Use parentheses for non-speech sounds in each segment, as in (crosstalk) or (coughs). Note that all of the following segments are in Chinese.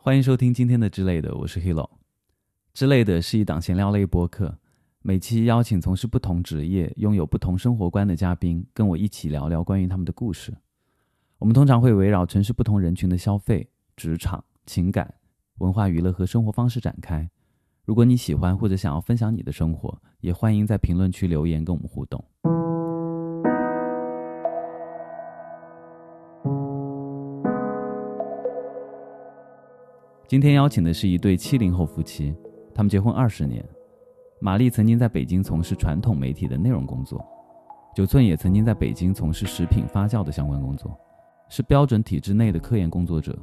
欢迎收听今天的之类的，我是 Hilo。之类的是一档闲聊类播客，每期邀请从事不同职业、拥有不同生活观的嘉宾，跟我一起聊聊关于他们的故事。我们通常会围绕城市不同人群的消费、职场、情感、文化娱乐和生活方式展开。如果你喜欢或者想要分享你的生活，也欢迎在评论区留言跟我们互动。今天邀请的是一对七零后夫妻，他们结婚二十年。玛丽曾经在北京从事传统媒体的内容工作，九寸也曾经在北京从事食品发酵的相关工作，是标准体制内的科研工作者。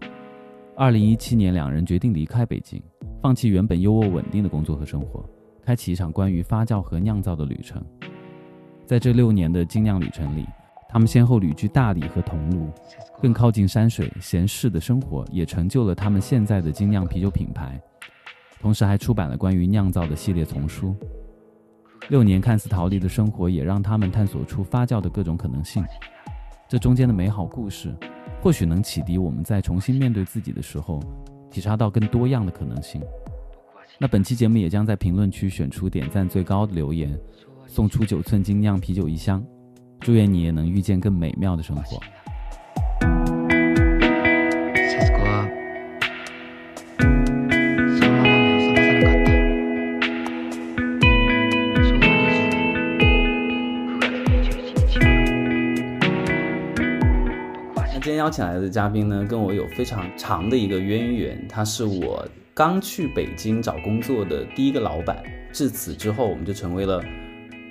二零一七年，两人决定离开北京，放弃原本优渥稳定的工作和生活，开启一场关于发酵和酿造的旅程。在这六年的精酿旅程里，他们先后旅居大理和桐庐。更靠近山水闲适的生活，也成就了他们现在的精酿啤酒品牌。同时还出版了关于酿造的系列丛书。六年看似逃离的生活，也让他们探索出发酵的各种可能性。这中间的美好故事，或许能启迪我们在重新面对自己的时候，体察到更多样的可能性。那本期节目也将在评论区选出点赞最高的留言，送出九寸精酿啤酒一箱。祝愿你也能遇见更美妙的生活。今天邀请来的嘉宾呢，跟我有非常长的一个渊源。他是我刚去北京找工作的第一个老板，至此之后，我们就成为了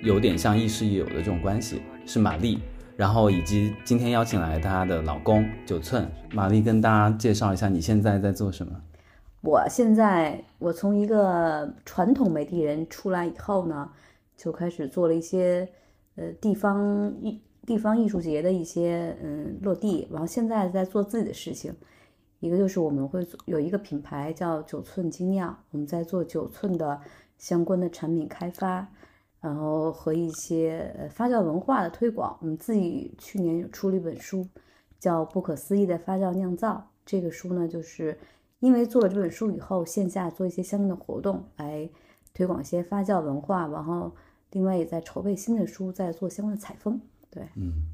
有点像亦师亦友的这种关系。是玛丽，然后以及今天邀请来她的老公九寸。玛丽跟大家介绍一下，你现在在做什么？我现在，我从一个传统媒体人出来以后呢，就开始做了一些呃地方艺。地方艺术节的一些嗯落地，然后现在在做自己的事情，一个就是我们会有一个品牌叫九寸精酿，我们在做九寸的相关的产品开发，然后和一些发酵文化的推广。我们自己去年出了一本书，叫《不可思议的发酵酿造》。这个书呢，就是因为做了这本书以后，线下做一些相应的活动来推广一些发酵文化，然后另外也在筹备新的书，在做相关的采风。对，嗯，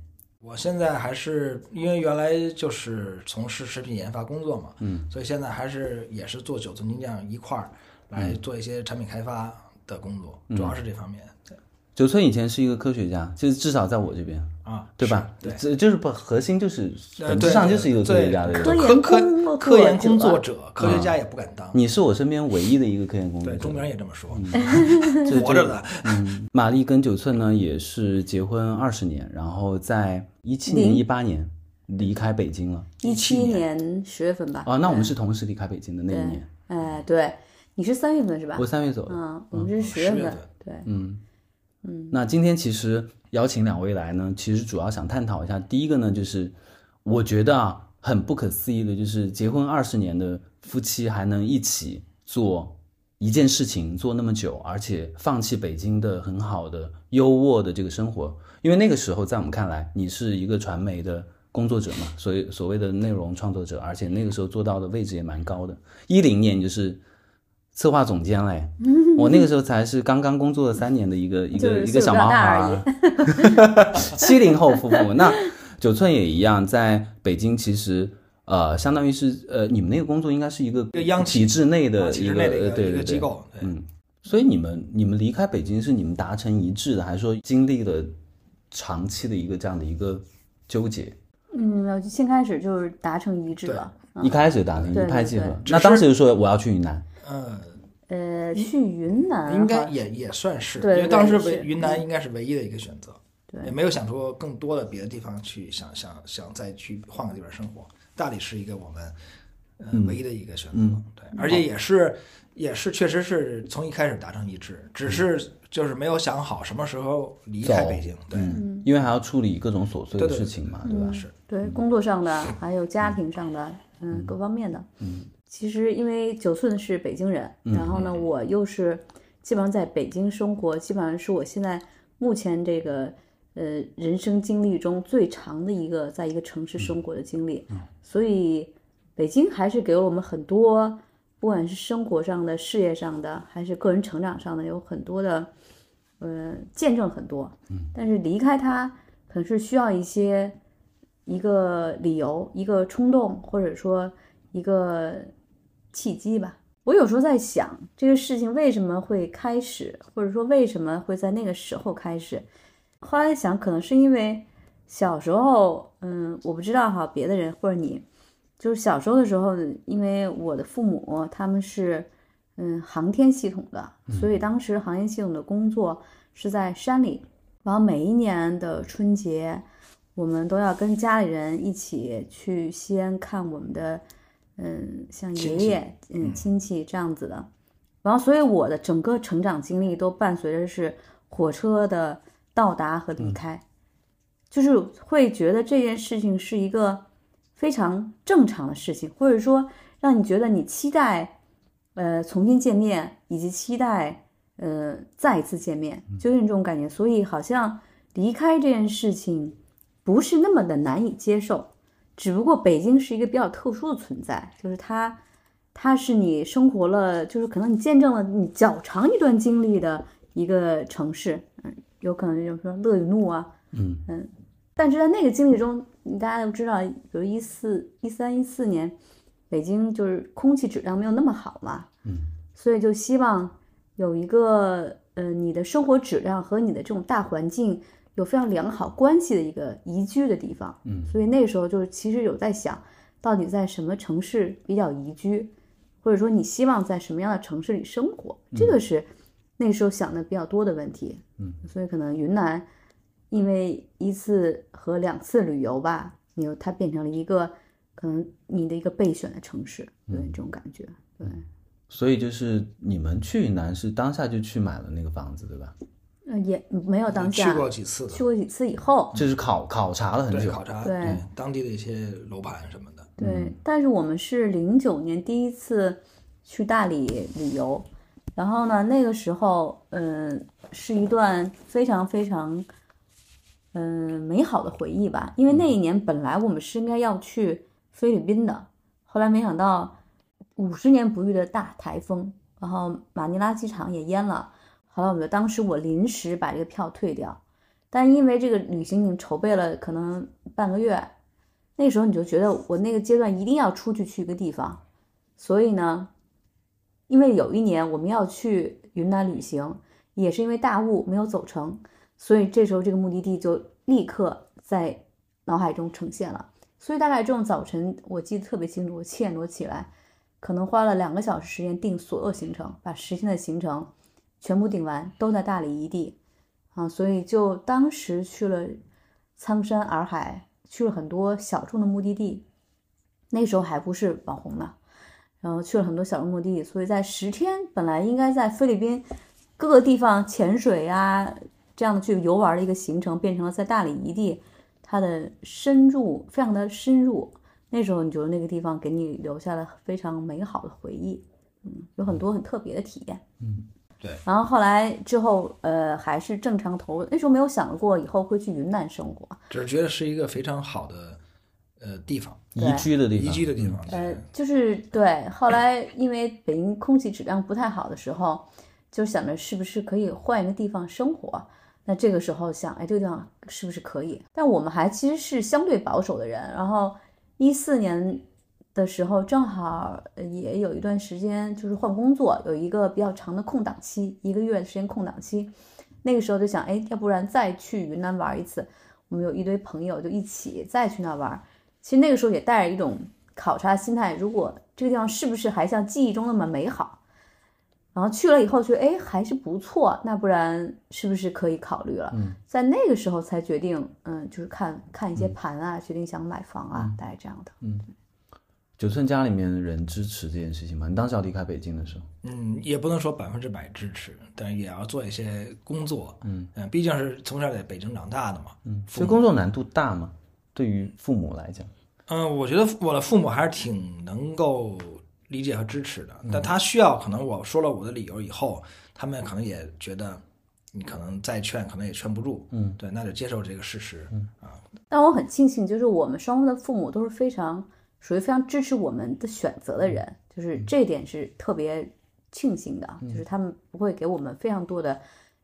我现在还是因为原来就是从事食品研发工作嘛，嗯，所以现在还是也是做九寸精酿一块儿来做一些产品开发的工作，主要是这方面。九寸以前是一个科学家，就是至少在我这边啊，对吧？对，这就是不核心就是本质上就是一个科学家的科科科科研工作者，科学家也不敢当。你是我身边唯一的一个科研工作者，对，中国人也这么说，(laughs) 活着的。嗯，玛丽跟九寸呢也是结婚二十年，然后在一七年、一八年离开北京了。一七年十月份吧。哦，那我们是同时离开北京的那一年。哎，对，你是三月份是吧？我三月走的。嗯，我们是十月份。对，嗯。嗯，那今天其实邀请两位来呢，其实主要想探讨一下。第一个呢，就是我觉得啊，很不可思议的，就是结婚二十年的夫妻还能一起做一件事情做那么久，而且放弃北京的很好的优渥的这个生活。因为那个时候在我们看来，你是一个传媒的工作者嘛，所以所谓的内容创作者，而且那个时候做到的位置也蛮高的。一零年就是策划总监嘞。(laughs) 我那个时候才是刚刚工作了三年的一个 (laughs) 一个一个小毛孩，(laughs) 七零后夫妇。那九寸也一样，在北京其实呃，相当于是呃，你们那个工作应该是一个央企制内的一个对对对机构。嗯，所以你们你们离开北京是你们达成一致的，还是说经历了长期的一个这样的一个纠结？嗯，先开始就是达成一致了，一开始达成一拍即合。那当时就说我要去云南。嗯。呃，去云南应该也也算是，因为当时唯云南应该是唯一的一个选择，对，也没有想出更多的别的地方去，想想想再去换个地方生活。大理是一个我们呃唯一的一个选择，对，而且也是也是确实是从一开始达成一致，只是就是没有想好什么时候离开北京，对，因为还要处理各种琐碎的事情嘛，对吧？是，对，工作上的还有家庭上的，嗯，各方面的，嗯。其实，因为九寸是北京人，然后呢，我又是基本上在北京生活，基本上是我现在目前这个呃人生经历中最长的一个在一个城市生活的经历，所以。北京还是给了我们很多，不管是生活上的、事业上的，还是个人成长上的，有很多的，呃，见证很多。嗯，但是离开它，可能是需要一些一个理由、一个冲动，或者说一个契机吧。我有时候在想，这个事情为什么会开始，或者说为什么会在那个时候开始？后来想，可能是因为小时候，嗯，我不知道哈，别的人或者你，就是小时候的时候，因为我的父母他们是，嗯，航天系统的，所以当时航天系统的工作是在山里，然后每一年的春节，我们都要跟家里人一起去西安看我们的。嗯，像爷爷，嗯，亲戚这样子的，然后所以我的整个成长经历都伴随着是火车的到达和离开，就是会觉得这件事情是一个非常正常的事情，或者说让你觉得你期待，呃，重新见面，以及期待，呃，再一次见面，就是这种感觉。所以好像离开这件事情不是那么的难以接受。只不过北京是一个比较特殊的存在，就是它，它是你生活了，就是可能你见证了你较长一段经历的一个城市，嗯，有可能就是说乐与怒啊，嗯嗯，但是在那个经历中，大家都知道，比如一四一三一四年，北京就是空气质量没有那么好嘛，嗯，所以就希望有一个，呃，你的生活质量和你的这种大环境。有非常良好关系的一个宜居的地方，嗯，所以那时候就是其实有在想，到底在什么城市比较宜居，或者说你希望在什么样的城市里生活，这个是那时候想的比较多的问题，嗯，所以可能云南，因为一次和两次旅游吧，你它变成了一个可能你的一个备选的城市，对这种感觉，对，所以就是你们去云南是当下就去买了那个房子，对吧？也没有当下去过几次，去过几次以后，就是考考察了很久，考察对当地的一些楼盘什么的。对，但是我们是零九年第一次去大理旅游，然后呢，那个时候，嗯，是一段非常非常，嗯，美好的回忆吧。因为那一年本来我们是应该要去菲律宾的，后来没想到五十年不遇的大台风，然后马尼拉机场也淹了。好了，我们当时我临时把这个票退掉，但因为这个旅行已经筹备了可能半个月，那时候你就觉得我那个阶段一定要出去去一个地方，所以呢，因为有一年我们要去云南旅行，也是因为大雾没有走成，所以这时候这个目的地就立刻在脑海中呈现了。所以大概这种早晨，我记得特别清楚，我七点多起来，可能花了两个小时时间定所有行程，把十天的行程。全部顶完，都在大理一地，啊，所以就当时去了苍山洱海，去了很多小众的目的地，那时候还不是网红呢，然后去了很多小众目的地，所以在十天本来应该在菲律宾各个地方潜水啊这样的去游玩的一个行程，变成了在大理一地，它的深入非常的深入，那时候你觉得那个地方给你留下了非常美好的回忆，嗯，有很多很特别的体验，嗯。对，然后后来之后，呃，还是正常投入。那时候没有想过以后会去云南生活，只是觉得是一个非常好的，呃，地方，宜居的地方，宜居的地方。呃，就是对。后来因为北京空气质量不太好的时候，就想着是不是可以换一个地方生活。那这个时候想，哎，这个地方是不是可以？但我们还其实是相对保守的人。然后一四年。的时候正好也有一段时间就是换工作，有一个比较长的空档期，一个月的时间空档期。那个时候就想，哎，要不然再去云南玩一次。我们有一堆朋友就一起再去那玩。其实那个时候也带着一种考察心态，如果这个地方是不是还像记忆中那么美好？然后去了以后觉得，哎，还是不错。那不然是不是可以考虑了？在那个时候才决定，嗯，就是看看一些盘啊，决定想买房啊，大概这样的。嗯。九寸家里面人支持这件事情吗？你当时要离开北京的时候，嗯，也不能说百分之百支持，但也要做一些工作，嗯嗯，毕竟是从小在北京长大的嘛，嗯，所以工作难度大吗？对于父母来讲，嗯，我觉得我的父母还是挺能够理解和支持的，但他需要可能我说了我的理由以后，他们可能也觉得你可能再劝可能也劝不住，嗯，对，那就接受这个事实，嗯啊。但我很庆幸，就是我们双方的父母都是非常。属于非常支持我们的选择的人，就是这点是特别庆幸的，就是他们不会给我们非常多的，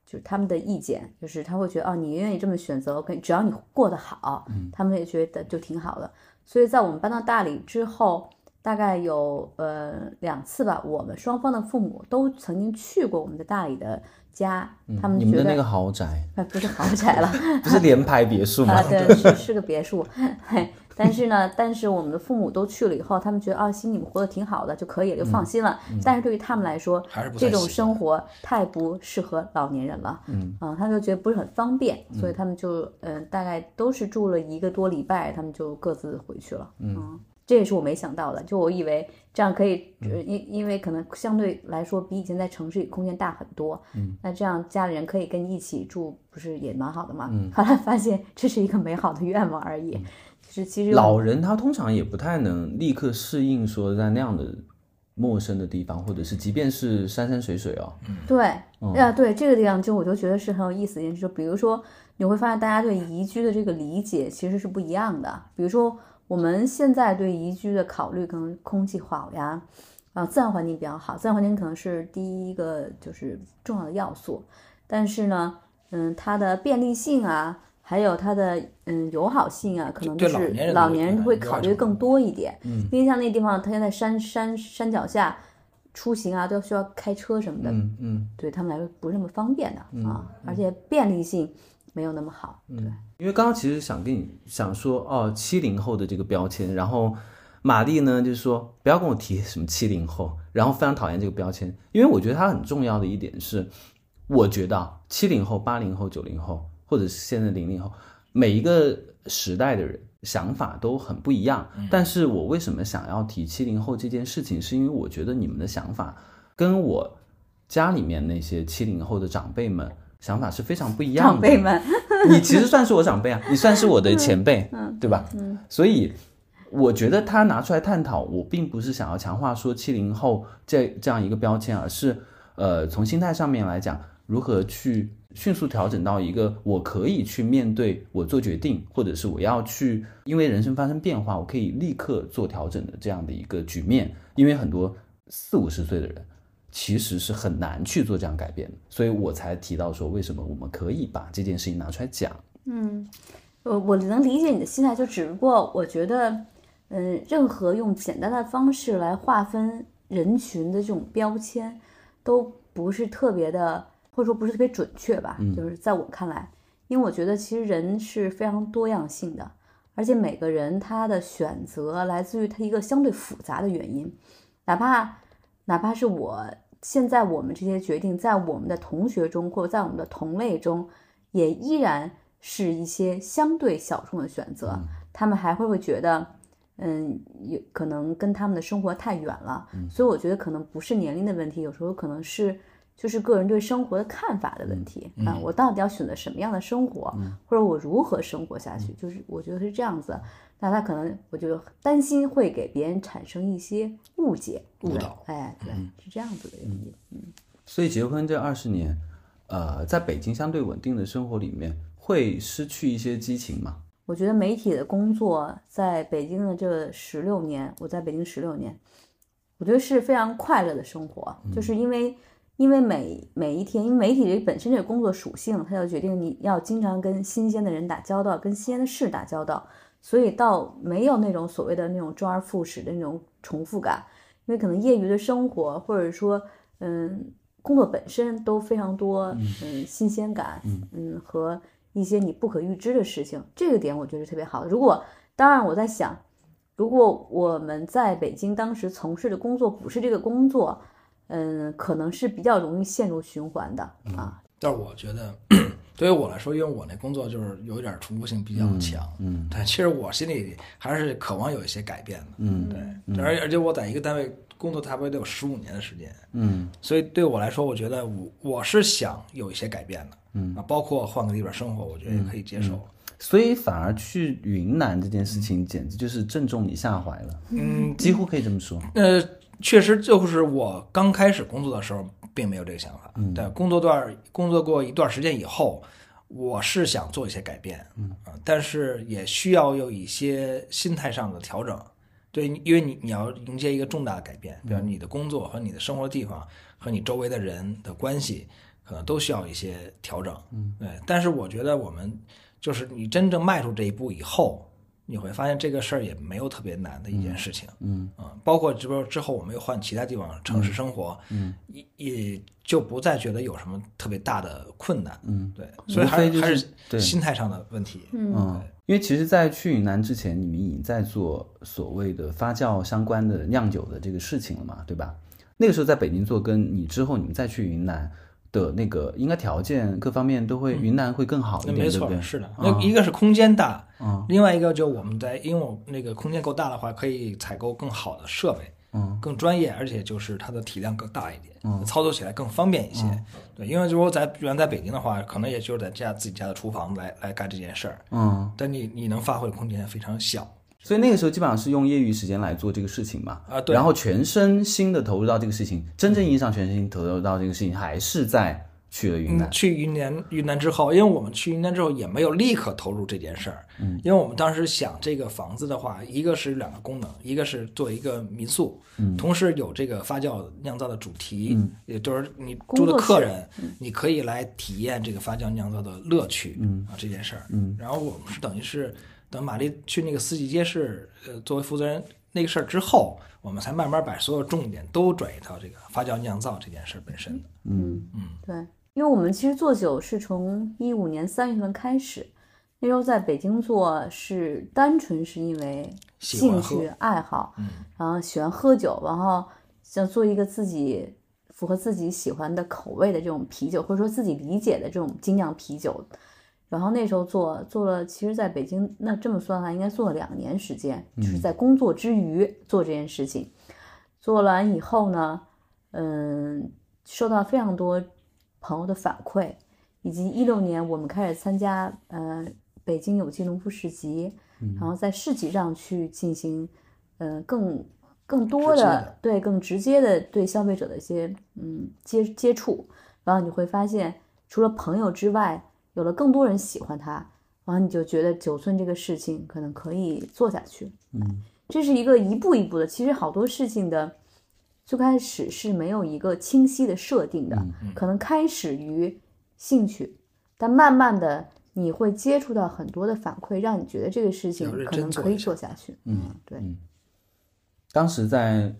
就是他们的意见，就是他会觉得哦，你愿意这么选择，，OK，只要你过得好，他们也觉得就挺好的。所以在我们搬到大理之后，大概有呃两次吧，我们双方的父母都曾经去过我们的大理的家，他们觉得你们的那个豪宅呃 (laughs) 不是豪宅了。(laughs) 不是联排别墅吗啊，？对，是是个别墅，(laughs) 嘿，但是呢，但是我们的父母都去了以后，他们觉得啊，心你们活得挺好的就可以了，就放心了。但是对于他们来说，这种生活太不适合老年人了，嗯，啊，他们就觉得不是很方便，所以他们就嗯、大概都是住了一个多礼拜，他们就各自回去了，嗯。这也是我没想到的，就我以为这样可以，呃因因为可能相对来说比以前在城市里空间大很多，嗯，那这样家里人可以跟你一起住，不是也蛮好的吗？嗯，后来发现这是一个美好的愿望而已，就是其实老人他通常也不太能立刻适应说在那样的陌生的地方，或者是即便是山山水水哦，对，啊，对这个地方，就我就觉得是很有意思的一件事。就比如说，你会发现大家对宜居的这个理解其实是不一样的。比如说，我们现在对宜居的考虑，可能空气好呀，啊，自然环境比较好，自然环境可能是第一个就是重要的要素。但是呢，嗯，它的便利性啊，还有它的嗯友好性啊，可能就是老年人会考虑更多一点。嗯，因为像那地方，它现在山山山脚下出行啊，都需要开车什么的，嗯嗯，对他们来说不是那么方便的、啊，而且便利性没有那么好。对，因为刚刚其实想跟你想说哦，七零后的这个标签，然后玛丽呢就是说不要跟我提什么七零后，然后非常讨厌这个标签，因为我觉得它很重要的一点是，我觉得啊，七零后、八零后、九零后，或者是现在零零后，每一个时代的人想法都很不一样。但是我为什么想要提七零后这件事情，是因为我觉得你们的想法跟我家里面那些七零后的长辈们想法是非常不一样的。长辈们，(laughs) 你其实算是我长辈啊，你算是我的 (laughs) 前辈，对吧？嗯，所以我觉得他拿出来探讨，我并不是想要强化说七零后这这样一个标签，而是呃从心态上面来讲，如何去迅速调整到一个我可以去面对我做决定，或者是我要去因为人生发生变化，我可以立刻做调整的这样的一个局面。因为很多四五十岁的人。其实是很难去做这样改变，所以我才提到说，为什么我们可以把这件事情拿出来讲。嗯我我能理解你的心态，就只不过我觉得，嗯，任何用简单的方式来划分人群的这种标签，都不是特别的，或者说不是特别准确吧。就是在我看来，因为我觉得其实人是非常多样性的，而且每个人他的选择来自于他一个相对复杂的原因，哪怕哪怕是我现在我们这些决定，在我们的同学中或者在我们的同类中，也依然是一些相对小众的选择，他们还会会觉得，嗯，有可能跟他们的生活太远了，所以我觉得可能不是年龄的问题，有时候可能是就是个人对生活的看法的问题啊，我到底要选择什么样的生活，或者我如何生活下去，就是我觉得是这样子。那他可能，我就担心会给别人产生一些误解、对误导哎，对，是这样子的原因。嗯所以结婚这二十年，呃，在北京相对稳定的生活里面，会失去一些激情吗？我觉得媒体的工作在北京的这十六年，我在北京十六年，我觉得是非常快乐的生活，就是因为因为每每一天，因为媒体这本身这个工作属性，它就决定你要经常跟新鲜的人打交道，跟新鲜的事打交道，所以倒没有那种所谓的那种周而复始的那种重复感，因为可能业余的生活或者说嗯工作本身都非常多嗯新鲜感嗯和一些你不可预知的事情，这个点我觉得是特别好的。如果当然我在想，如果我们在北京当时从事的工作不是这个工作，嗯，可能是比较容易陷入循环的啊。但是我觉得，(clears throat) 对于我来说，因为我那工作就是有点重复性比较强，嗯但，其实我心里还是渴望有一些改变的，嗯对，而而且我在一个单位工作差不多得有十五年的时间，嗯所以对我来说，我觉得我我是想有一些改变的，嗯啊，包括换个地方生活，我觉得也可以接受，所以反而去云南这件事情，简直就是正中你下怀了，嗯，几乎可以这么说。呃，确实就是我刚开始工作的时候，并没有这个想法。嗯对，工作段工作过一段时间以后，我是想做一些改变，嗯啊，但是也需要有一些心态上的调整。对，因为你你要迎接一个重大的改变，比如你的工作和你的生活地方和你周围的人的关系，可能都需要一些调整。嗯，对。但是我觉得我们就是你真正迈出这一步以后，你会发现这个事儿也没有特别难的一件事情。嗯啊，包括之后之后我们又换其他地方城市生活，嗯，也也就不再觉得有什么特别大的困难。嗯，对，所以还是还是心态上的问题。嗯，因为其实，在去云南之前，你们已经在做所谓的发酵相关的酿酒的这个事情了嘛，对吧？那个时候在北京做，跟你之后你们再去云南的那个，应该条件各方面都会，云南会更好一点，那没错，对不对？是的。那一个是空间大，嗯另外一个就我们在，因为我那个空间够大的话，可以采购更好的设备，嗯，更专业，而且就是它的体量更大一点，嗯操作起来更方便一些。对，因为如果在原来在北京的话，可能也就是在家自己家的厨房来来干这件事儿，嗯，但你你能发挥的空间非常小。所以那个时候基本上是用业余时间来做这个事情嘛，啊对。然后全身心的投入到这个事情，真正意义上全身心投入到这个事情，还是在去了云南。嗯，，去云南云南之后，因为我们去云南之后也没有立刻投入这件事儿，嗯，因为我们当时想这个房子的话，一个是两个功能，一个是做一个民宿，嗯，同时有这个发酵酿造的主题，嗯，也就是你住的客人，你可以来体验这个发酵酿造的乐趣，嗯。啊这件事儿，嗯，然后我们是等于是等玛丽去那个四季街市，呃，作为负责人那个事儿之后，我们才慢慢把所有重点都转移到这个发酵酿造这件事儿本身。嗯嗯对，因为我们其实做酒是从一五年三月份开始，那时候在北京做是单纯是因为兴趣爱好，嗯然后喜欢喝酒，然后想做一个自己符合自己喜欢的口味的这种啤酒，或者说自己理解的这种精酿啤酒。然后那时候做做了，其实在北京那这么算的话，应该做了两年时间，就是在工作之余做这件事情。做完以后呢，嗯，收到非常多朋友的反馈，以及一六年我们开始参加呃北京有机农夫市集，然后在市集上去进行呃更更多的的对更直接的对消费者的一些嗯接接触，然后你会发现，除了朋友之外，有了更多人喜欢它，然后你就觉得九寸这个事情可能可以做下去。嗯，这是一个一步一步的，其实好多事情的最开始是没有一个清晰的设定的，可能开始于兴趣，但慢慢的你会接触到很多的反馈，让你觉得这个事情可能可以做下做下去。嗯，对，当时在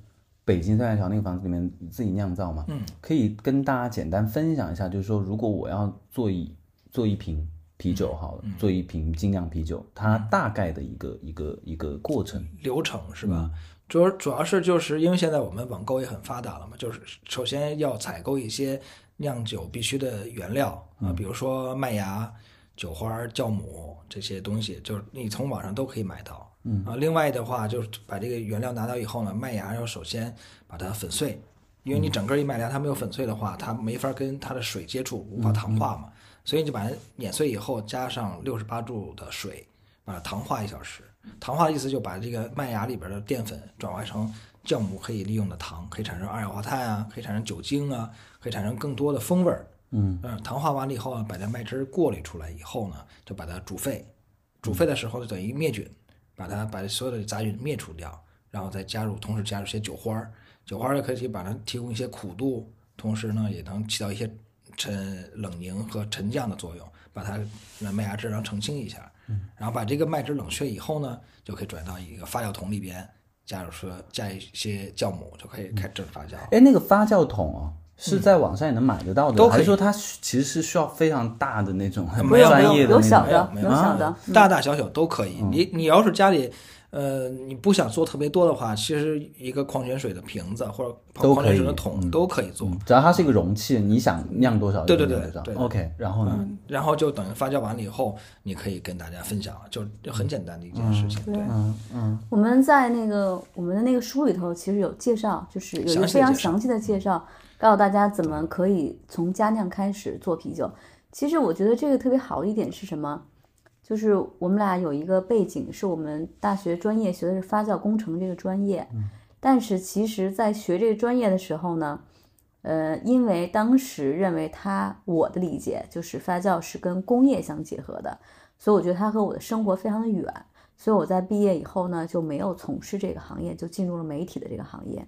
北京三元桥那个房子里面自己酿造嘛，嗯，可以跟大家简单分享一下，就是说，如果我要做一做一瓶啤酒好了，做一瓶精酿啤酒，它大概的一个一个一个过程，流程是吧？主要主要是就是因为现在我们网购也很发达了嘛，就是首先要采购一些酿酒必须的原料啊，比如说麦芽、酒花、酵母这些东西，就是你从网上都可以买到。嗯。啊，另外的话就是把这个原料拿到以后呢，麦芽要首先把它粉碎，因为你整个一麦芽它没有粉碎的话，它没法跟它的水接触，无法糖化嘛，所以你就把它碾碎以后，加上六十八度的水，把它糖化一小时。糖化的意思就把这个麦芽里边的淀粉转化成酵母可以利用的糖，可以产生二氧化碳啊，可以产生酒精啊，可以产生更多的风味儿。嗯嗯，糖化完了以后呢，把这麦汁过滤出来以后呢，就把它煮沸。煮沸的时候就等于灭菌，把它把所有的杂菌灭除掉，然后再加入，同时加入一些酒花儿。酒花儿呢可以把它提供一些苦度，同时呢也能起到一些沉冷凝和沉降的作用，把它的麦芽汁然后澄清一下。然后把这个麦汁冷却以后呢，就可以转到一个发酵桶里边，加入说加一些酵母，就可以开始正发酵。哎，那个发酵桶啊，是在网上也能买得到的，都可以还是说它其实是需要非常大的那种很没有专有业的那种？有小的，没有有小的，嗯大大小小都可以。你你要是家里，呃，你不想做特别多的话，其实一个矿泉水的瓶子或者都矿泉水可以的桶都可以做。只要它是一个容器，你想酿多少就对对对酿多少对 OK，然后呢？然后就等于发酵完了以后，你可以跟大家分享了，就就很简单的一件事情。对，嗯嗯我们在那个我们的那个书里头，其实有介绍，就是有一个非常详细的介绍，告诉大家怎么可以从家酿开始做啤酒。其实我觉得这个特别好的一点是什么？就是我们俩有一个背景，是我们大学专业学的是发酵工程这个专业，但是其实在学这个专业的时候呢，呃，因为当时认为它我的理解就是发酵是跟工业相结合的，所以我觉得它和我的生活非常的远。所以我在毕业以后呢，就没有从事这个行业，就进入了媒体的这个行业。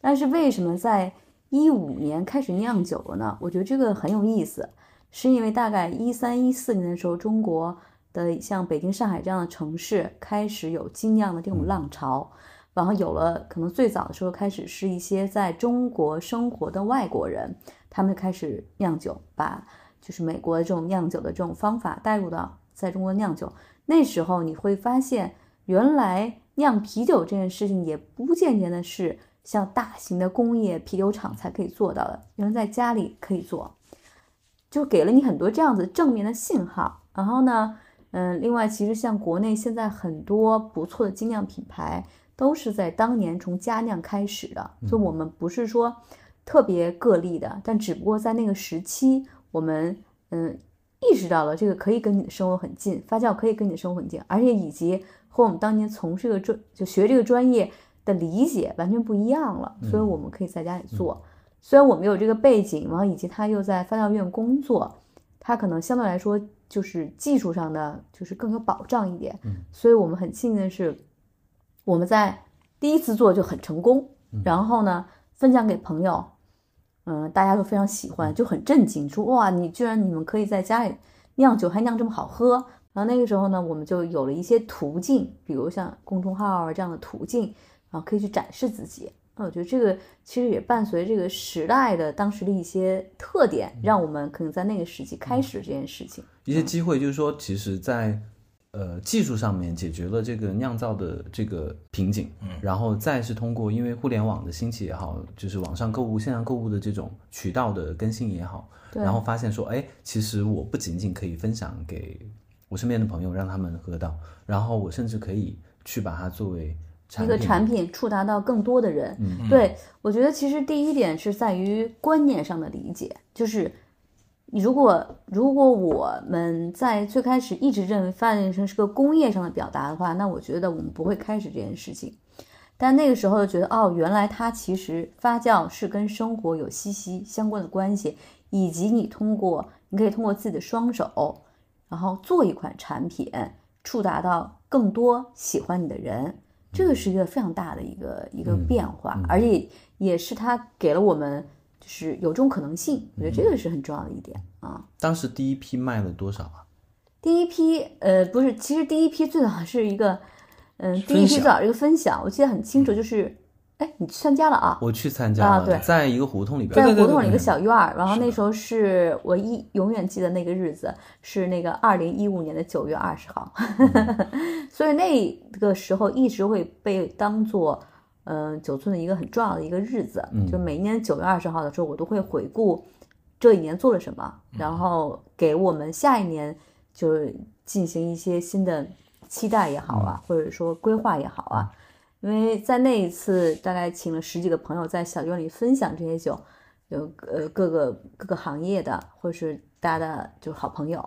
但是为什么在一五年开始酿酒了呢？我觉得这个很有意思，是因为大概一三一四年的时候，中国的像北京、上海这样的城市开始有精酿的这种浪潮，然后有了可能最早的时候开始是一些在中国生活的外国人，他们就开始酿酒，把就是美国的这种酿酒的这种方法带入到在中国酿酒。那时候你会发现，原来酿啤酒这件事情也不见得的是。像大型的工业啤酒厂才可以做到的，原来在家里可以做，就给了你很多这样子正面的信号。然后呢，嗯，另外其实像国内现在很多不错的精酿品牌，都是在当年从家酿开始的，就我们不是说特别个例的，但只不过在那个时期，我们嗯意识到了这个可以跟你的生活很近，发酵可以跟你的生活很近，而且以及和我们当年从事的专就学这个专业。的理解完全不一样了，所以我们可以在家里做。虽然我们有这个背景，然后以及他又在发酵院工作，他可能相对来说就是技术上的就是更有保障一点。所以我们很庆幸的是，我们在第一次做就很成功。然后呢，分享给朋友，嗯，大家都非常喜欢，就很震惊，说哇，你居然你们可以在家里酿酒还酿这么好喝。然后那个时候呢，我们就有了一些途径，比如像公众号啊这样的途径。啊，可以去展示自己。那我觉得这个其实也伴随这个时代的当时的一些特点，让我们可能在那个时期开始这件事情。一些机会就是说，其实，在呃技术上面解决了这个酿造的这个瓶颈，嗯，然后再是通过因为互联网的兴起也好，就是网上购物、线上购物的这种渠道的更新也好，然后发现说，哎，其实我不仅仅可以分享给我身边的朋友，让他们喝到，然后我甚至可以去把它作为。一个产品触达到更多的人，对我觉得其实第一点是在于观念上的理解，就是如果如果我们在最开始一直认为发展成是个工业上的表达的话，那我觉得我们不会开始这件事情。但那个时候就觉得哦，原来它其实发酵是跟生活有息息相关的关系，以及你通过你可以通过自己的双手，然后做一款产品，触达到更多喜欢你的人。这个是一个非常大的一个一个变化，而且也是它给了我们就是有这种可能性，我觉得这个是很重要的一点啊。当时第一批卖了多少啊？第一批呃不是，其实第一批最早是一个嗯，第一批最早是一个分享，我记得很清楚，就是。哎，你去参加了啊？我去参加了，对在一个胡同里边，在胡同里一个小院儿。然后那时候是我一永远记得那个日子，是那个二零一五年的九月二十号。(laughs) 所以那个时候一直会被当做，嗯，九寸的一个很重要的一个日子。就每一年九月二十号的时候，我都会回顾这一年做了什么，然后给我们下一年就是进行一些新的期待也好啊，或者说规划也好啊。因为在那一次，大概请了十几个朋友在小院里分享这些酒，有呃各个各个行业的，或者是大家的就好朋友，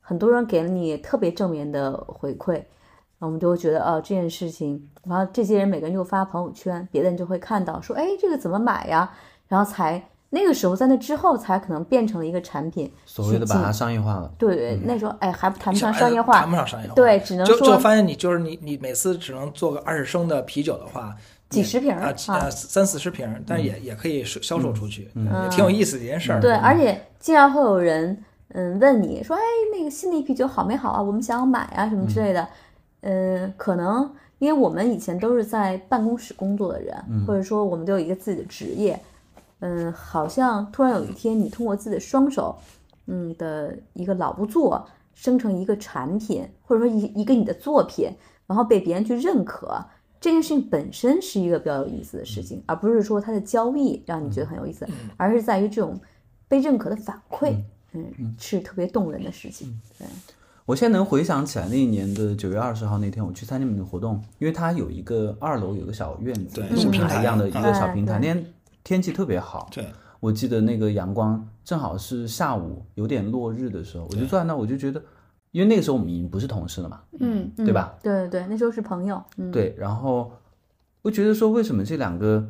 很多人给了你特别正面的回馈，我们就会觉得哦这件事情，然后这些人每个人就发朋友圈，别的人就会看到说，哎这个怎么买呀，然后才。那个时候，在那之后才可能变成了一个产品，所谓的把它商业化了。对对，那时候哎还谈不上商业化，谈不上商业化。对，只能说就发现你就是你你每次只能做个二十升的啤酒的话，几十瓶啊啊三四十瓶，但也也可以销售出去，也挺有意思的一件事儿。对，而且经常会有人嗯问你说，哎那个新的一批酒好没好啊？我们想要买啊什么之类的。嗯，可能因为我们以前都是在办公室工作的人，或者说我们都有一个自己的职业。嗯，好像突然有一天，你通过自己的双手，嗯的一个老不做，生成一个产品，或者说一一个你的作品，然后被别人去认可，这件事情本身是一个比较有意思的事情，而不是说它的交易让你觉得很有意思，而是在于这种被认可的反馈，嗯，是特别动人的事情。对，我现在能回想起来那一年的九月二十号那天，我去参加你们的活动，因为它有一个二楼有个小院子，像平台一样的一个小平台，那天。天气特别好，对。我记得那个阳光正好是下午有点落日的时候，我就坐在那，我就觉得，因为那个时候我们已经不是同事了嘛，嗯，对吧？对对对，那时候是朋友，对，然后我觉得说为什么这两个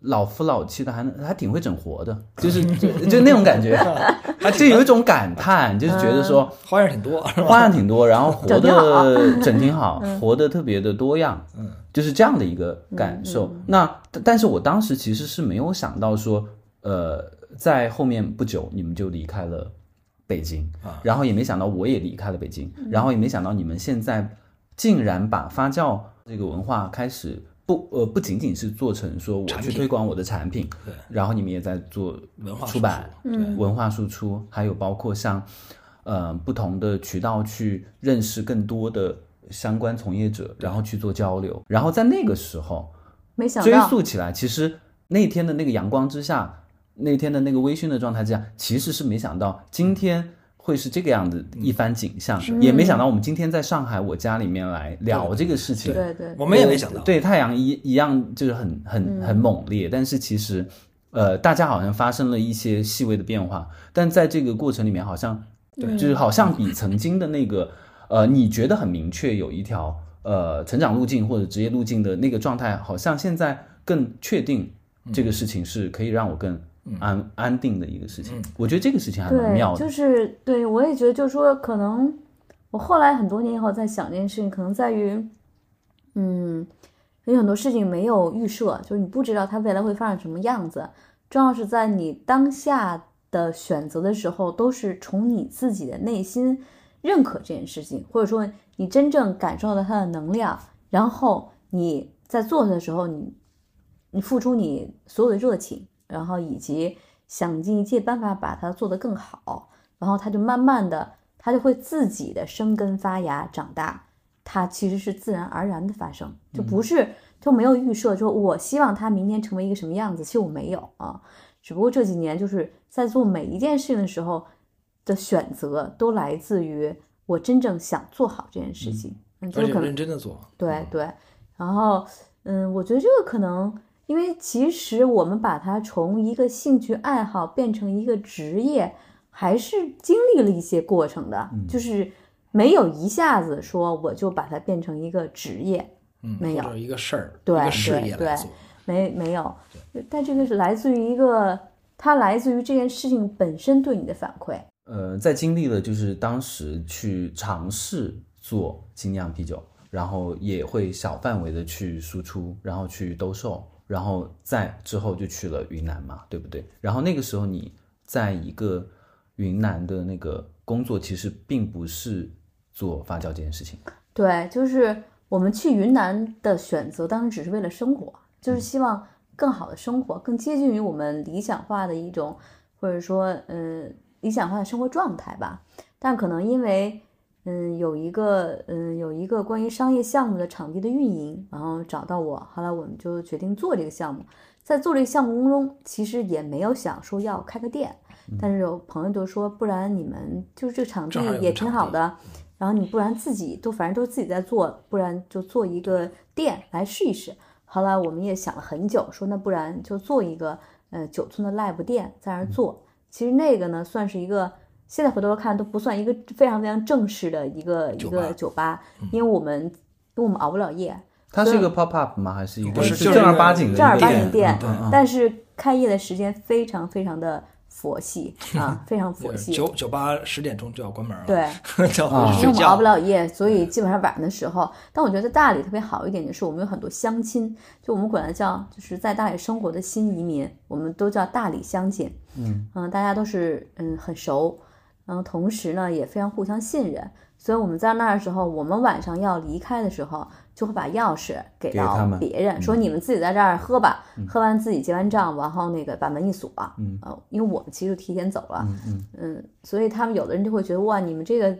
老夫老妻的，还能还挺会整活的，就是就就那种感觉，(laughs) 就有一种感叹，就是觉得说花样挺多，花样挺多，然后活的整挺好，活的特别的多样，嗯，就是这样的一个感受。那但但是我当时其实是没有想到说，呃，在后面不久你们就离开了北京，啊然后也没想到我也离开了北京，然后也没想到你们现在竟然把发酵这个文化开始。不，呃，不仅仅是做成说我去推广我的产品，对，然后你们也在做文化出版，对，文化输出，还有包括像呃不同的渠道去认识更多的相关从业者，然后去做交流。然后在那个时候没想到。溯起来，其实那天的那个阳光之下，那天的那个微醺的状态之下，其实是没想到今天。会是这个样子一番景象，也没想到我们今天在上海我家里面来聊这个事情，对对，我们也没想到，对太阳一一样就是很很很猛烈，但是其实，呃，大家好像发生了一些细微的变化，但在这个过程里面，好像对。就是 (laughs) 好像比曾经的那个，呃，你觉得很明确有一条呃成长路径或者职业路径的那个状态，好像现在更确定这个事情是可以让我更安安定的一个事情。我觉得这个事情还蛮妙，的，就是对我也觉得，就是说，可能我后来很多年以后在想这件事情，可能在于，嗯，有很多事情没有预设，就是你不知道它未来会发展什么样子。重要是在你当下的选择的时候，都是从你自己的内心认可这件事情，或者说你真正感受到它的能量，然后你在做的时候，你你付出你所有的热情，然后以及想尽一切办法把它做得更好，然后它就慢慢的，它就会自己的生根发芽长大，它其实是自然而然的发生，就不是就没有预设，说我希望它明天成为一个什么样子，其实我没有啊，只不过这几年就是在做每一件事情的时候的选择，都来自于我真正想做好这件事情，嗯，就是可能认真的做，对对，然后嗯，我觉得这个可能，因为其实我们把它从一个兴趣爱好变成一个职业，还是经历了一些过程的，就是没有一下子说我就把它变成一个职业，嗯，没有一个事儿，对对对没没有，但这个是来自于一个，它来自于这件事情本身对你的反馈，呃，在经历了就是当时去尝试做精酿啤酒，然后也会小范围的去输出，然后去兜售，然后再之后就去了云南嘛，对不对？然后那个时候你在一个云南的那个工作，其实并不是做发酵这件事情，对，就是我们去云南的选择，当时只是为了生活，就是希望更好的生活，更接近于我们理想化的一种，或者说，嗯，理想化的生活状态吧。但可能因为，嗯，有一个，嗯，有一个关于商业项目的场地的运营，然后找到我，后来我们就决定做这个项目。在做这个项目中，其实也没有想说要开个店，但是有朋友就说，不然你们就是这个场地也挺好的，然后你不然自己都反正都是自己在做，不然就做一个店来试一试。后来我们也想了很久，说那不然就做一个呃九寸的 live 店在那儿做。其实那个呢算是一个，现在回头看都不算一个非常非常正式的一个一个酒吧，因为我们因为我们熬不了夜，它是一个 pop up 吗？还是一个不是是正儿八经的正儿八经店但是开业的时间非常非常的佛系啊，(laughs) 非常佛系。九九八十点钟就要关门了，对，(laughs) 叫啊回去睡觉因为我们熬不。了夜，所以基本上晚上的时候，但我觉得在大理特别好一点，的是我们有很多乡亲，就我们管它叫就是在大理生活的新移民，我们都叫大理乡亲。嗯大家都是嗯很熟，然后同时呢也非常互相信任，所以我们在那儿的时候，我们晚上要离开的时候，就会把钥匙给到别人，说你们自己在这儿喝吧，喝完自己结完账，然后那个把门一锁，嗯，呃，因为我们其实提前走了，嗯所以他们有的人就会觉得哇，你们这个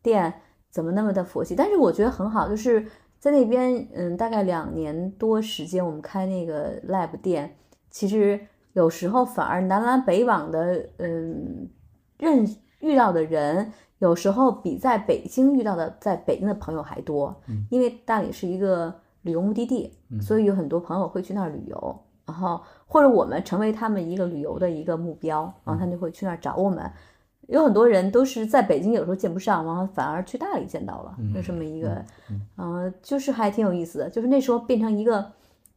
店怎么那么的佛系？但是我觉得很好，就是在那边，嗯，大概两年多时间，我们开那个 lab 店，其实有时候反而南来北往的，嗯，认遇到的人，有时候比在北京遇到的在北京的朋友还多，因为大理是一个旅游目的地，所以有很多朋友会去那儿旅游。然后或者我们成为他们一个旅游的一个目标，然后他们就会去那儿找我们。有很多人都是在北京，有时候见不上，然后反而去大理见到了，就这么一个，呃，就是还挺有意思的。就是那时候变成一个，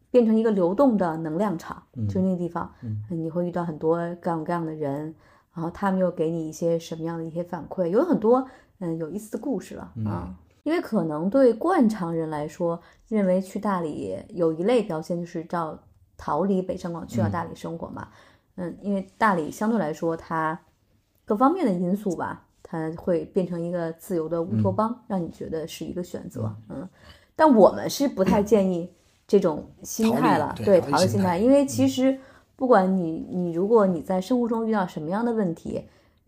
变变成一个流动的能量场，就是那个地方，你会遇到很多各种各样的人，然后他们又给你一些什么样的一些反馈，有很多嗯有意思的故事了啊。因为可能对惯常人来说，认为去大理有一类标签就是叫逃离北上广去到大理生活嘛，嗯，因为大理相对来说它各方面的因素吧，它会变成一个自由的乌托邦，让你觉得是一个选择，嗯，但我们是不太建议这种心态了，对逃离心态，因为其实不管你你如果你在生活中遇到什么样的问题。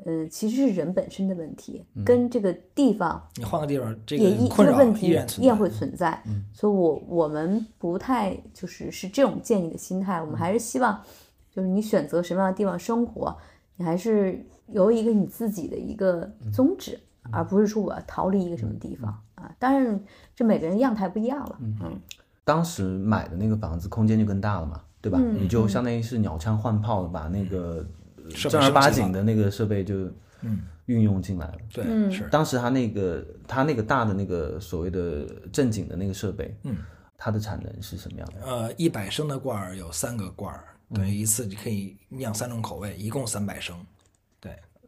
嗯，其实是人本身的问题，跟这个地方，你换个地方，这个问题依然会存在。所以，我我们不太就是是这种建议的心态，我们还是希望，就是你选择什么样的地方生活，你还是有一个你自己的一个宗旨，而不是说我要逃离一个什么地方啊。当然，这每个人样态不一样了。嗯，当时买的那个房子空间就更大了嘛，对吧？你就相当于是鸟枪换炮的把那个。正儿八经的那个设备就嗯运用进来了，对，是当时他那个他那个大的那个所谓的正经的那个设备，嗯，它的产能是什么样的？呃，一百升的罐儿有三个罐儿，等于一次你可以酿三种口味，一共三百升。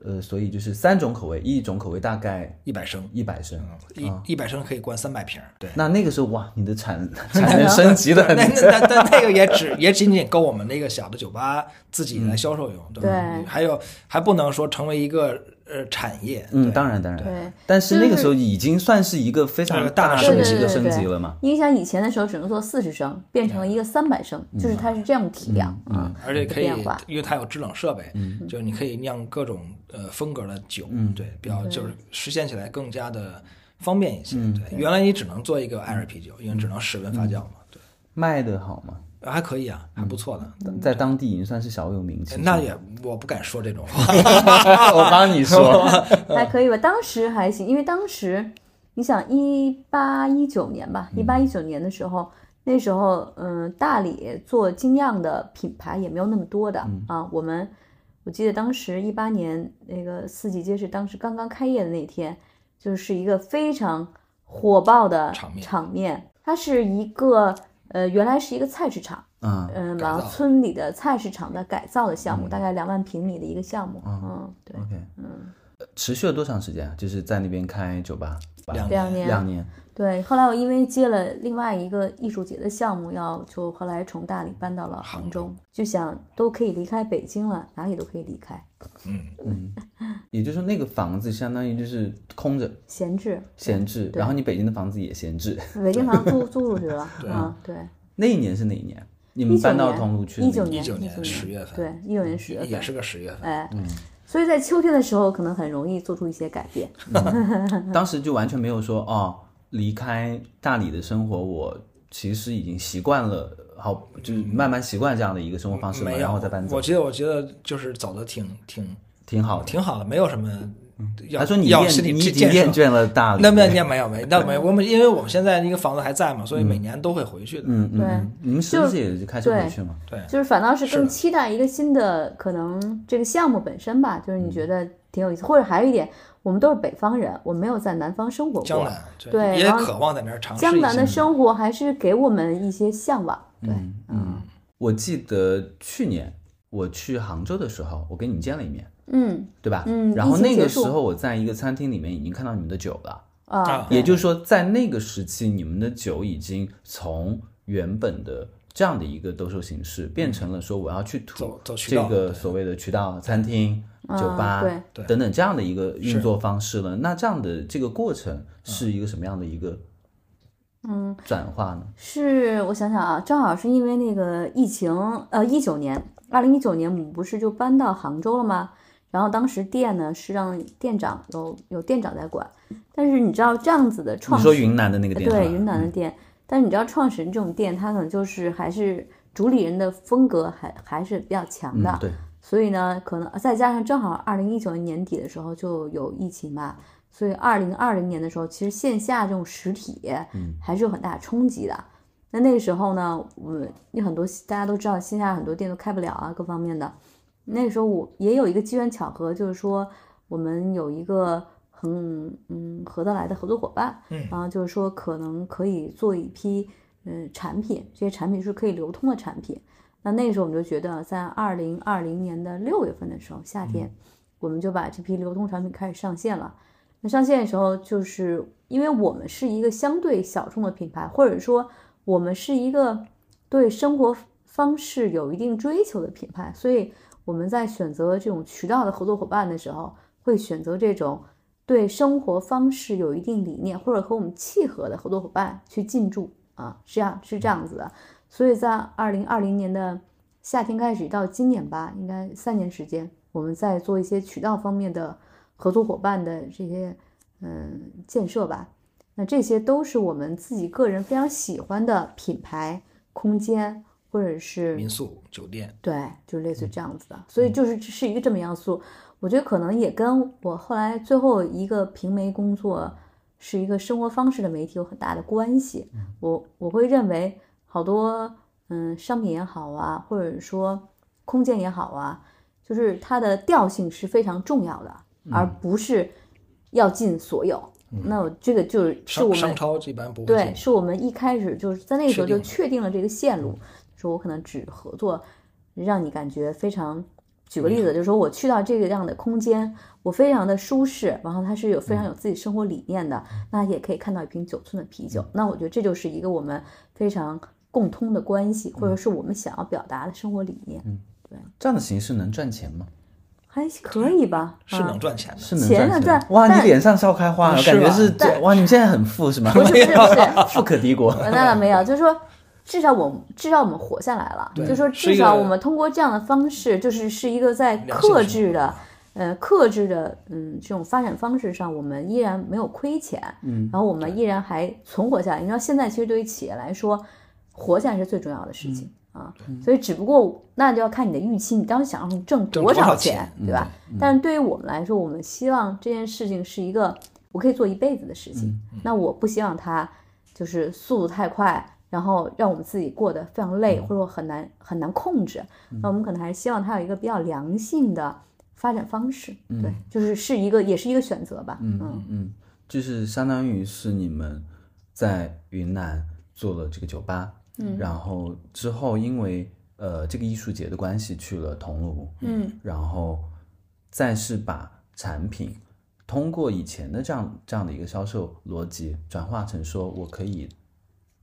呃，所以就是三种口味，一种口味大概一百升，一百升，一一百升可以灌三百瓶。对，那那个时候哇，你的产 (laughs) 产能升级的，那 (laughs) 那那那个也只也仅仅够我们那个小的酒吧自己来销售用，对，还有还不能说成为一个。呃，产业，嗯，当然，当然，对。但是那个时候已经算是一个非常大的升级的升级了嘛。你想以前的时候只能做四十升，变成了一个三百升，就是它是这样体量啊，而且可以，因为它有制冷设备，就是你可以酿各种呃风格的酒，对，比较就是实现起来更加的方便一些。对，原来你只能做一个艾尔啤酒，因为只能室温发酵嘛。对，卖的好吗？还可以啊，还不错的，在当地已经算是小有名气。那也我不敢说这种话，(laughs) 我帮你说，(laughs) 还可以吧。当时还行，因为当时你想一八一九年吧，一八一九年的时候，那时候嗯，大理做精酿的品牌也没有那么多的啊。我们我记得当时一八年那个四季街是当时刚刚开业的那天，就是一个非常火爆的场面，场面，它是一个。呃，原来是一个菜市场，嗯嗯，然后村里的菜市场的改造的项目，大概两万平米的一个项目，嗯，对嗯，持续了多长时间？就是在那边开酒吧，两年，两年。对，后来我因为接了另外一个艺术节的项目，要就后来从大理搬到了杭州，就想都可以离开北京了，哪里都可以离开。嗯嗯，也就是说那个房子相当于就是空着，闲置，闲置。然后你北京的房子也闲置，北京房租 (laughs) 租出去了。啊，对。那一年是哪一年？你们搬到桐庐去？一九年，一九年十月份。对，一九年十月份也是个十月份。哎，嗯。所以在秋天的时候，可能很容易做出一些改变。当时就完全没有说哦。离开大理的生活，我其实已经习惯了，好，就是慢慢习惯这样的一个生活方式了，然后再搬走。我觉得，我觉得就是走的挺挺挺好，挺好的，没有什么。他说你厌，你已经厌倦了大理。那没有没有没那没有，(laughs) 我们因为我们现在那个房子还在嘛，所以每年都会回去的。嗯嗯，你们是不是也就开车回去嘛？对，就是反倒是更期待一个新的可能这个项目本身吧，就是你觉得挺有意思，或者还有一点。我们都是北方人，我没有在南方生活过，对，也渴望在那儿尝试江南的生活还是给我们一些向往。对，嗯，我记得去年我去杭州的时候，我跟你见了一面，嗯，对吧？嗯，然后那个时候我在一个餐厅里面已经看到你们的酒了，啊，也就是说在那个时期，你们的酒已经从原本的这样的一个兜售形式，变成了说我要去吐这个所谓的渠道餐厅。酒吧等等这样的一个运作方式了，那这样的这个过程是一个什么样的一个嗯。转化呢？是我想想啊，正好是因为那个疫情，呃，一九年，二零一九年我们不是就搬到杭州了吗？然后当时店呢是让店长有有店长在管，但是你知道这样子的创，你说云南的那个店对云南的店，但是你知道创始人这种店，他可能就是还是主理人的风格还还是比较强的，对。所以呢，可能再加上正好二零一九年年底的时候就有疫情嘛，所以二零二零年的时候，其实线下这种实体还是有很大冲击的。那那个时候呢，我有很多大家都知道，线下很多店都开不了啊，各方面的。那个时候我也有一个机缘巧合，就是说我们有一个很嗯合得来的合作伙伴，嗯然后就是说可能可以做一批嗯产品，这些产品是可以流通的产品。那那个时候我们就觉得，在二零二零年的六月份的时候，夏天，我们就把这批流通产品开始上线了。那上线的时候，就是因为我们是一个相对小众的品牌，或者说我们是一个对生活方式有一定追求的品牌，所以我们在选择这种渠道的合作伙伴的时候，会选择这种对生活方式有一定理念或者和我们契合的合作伙伴去进驻啊，是这样是这样子的。所以在二零二零年的夏天开始到今年吧，应该三年时间，我们在做一些渠道方面的。合作伙伴的这些嗯建设吧，那这些都是我们自己个人非常喜欢的品牌空间，或者是民宿酒店，对，就是类似这样子的。所以就是是一个这么样素，我觉得可能也跟我后来最后一个平媒工作是一个生活方式的媒体有很大的关系。我我会认为好多嗯商品也好啊，或者说空间也好啊，就是它的调性是非常重要的。而不是要尽所有，那我这个就是是我们商超一般不会对，是我们一开始就是在那个时候就确定了这个线路，说我可能只合作让你感觉非常。举个例子，就是说我去到这个样的空间，我非常的舒适，然后它是有非常有自己生活理念的，那也可以看到一瓶九寸的啤酒，那我觉得这就是一个我们非常共通的关系，或者是我们想要表达的生活理念。嗯，对，这样的形式能赚钱吗？还可以吧，是能赚钱的，是能赚钱。哇，你脸上笑开花了，感觉是哇，你们现在很富是吗？不是不是不是，富可敌国。那倒没有，就是说，至少我至少我们活下来了，就是说至少我们通过这样的方式，就是是一个在克制的，呃，克制的，嗯，这种发展方式上，我们依然没有亏钱，嗯，然后我们依然还存活下来。你知道，现在其实对于企业来说，活下来是最重要的事情。啊，所以只不过那就要看你的预期，你当时想要挣多少钱，对吧？但是对于我们来说，我们希望这件事情是一个我可以做一辈子的事情。那我不希望它就是速度太快，然后让我们自己过得非常累，或者说很难很难控制。那我们可能还是希望它有一个比较良性的发展方式。对，就是是一个也是一个选择吧。嗯嗯嗯，就是相当于是你们在云南做了这个酒吧。嗯然后之后，因为呃这个艺术节的关系去了桐庐，嗯，然后再是把产品通过以前的这样这样的一个销售逻辑转化成说我可以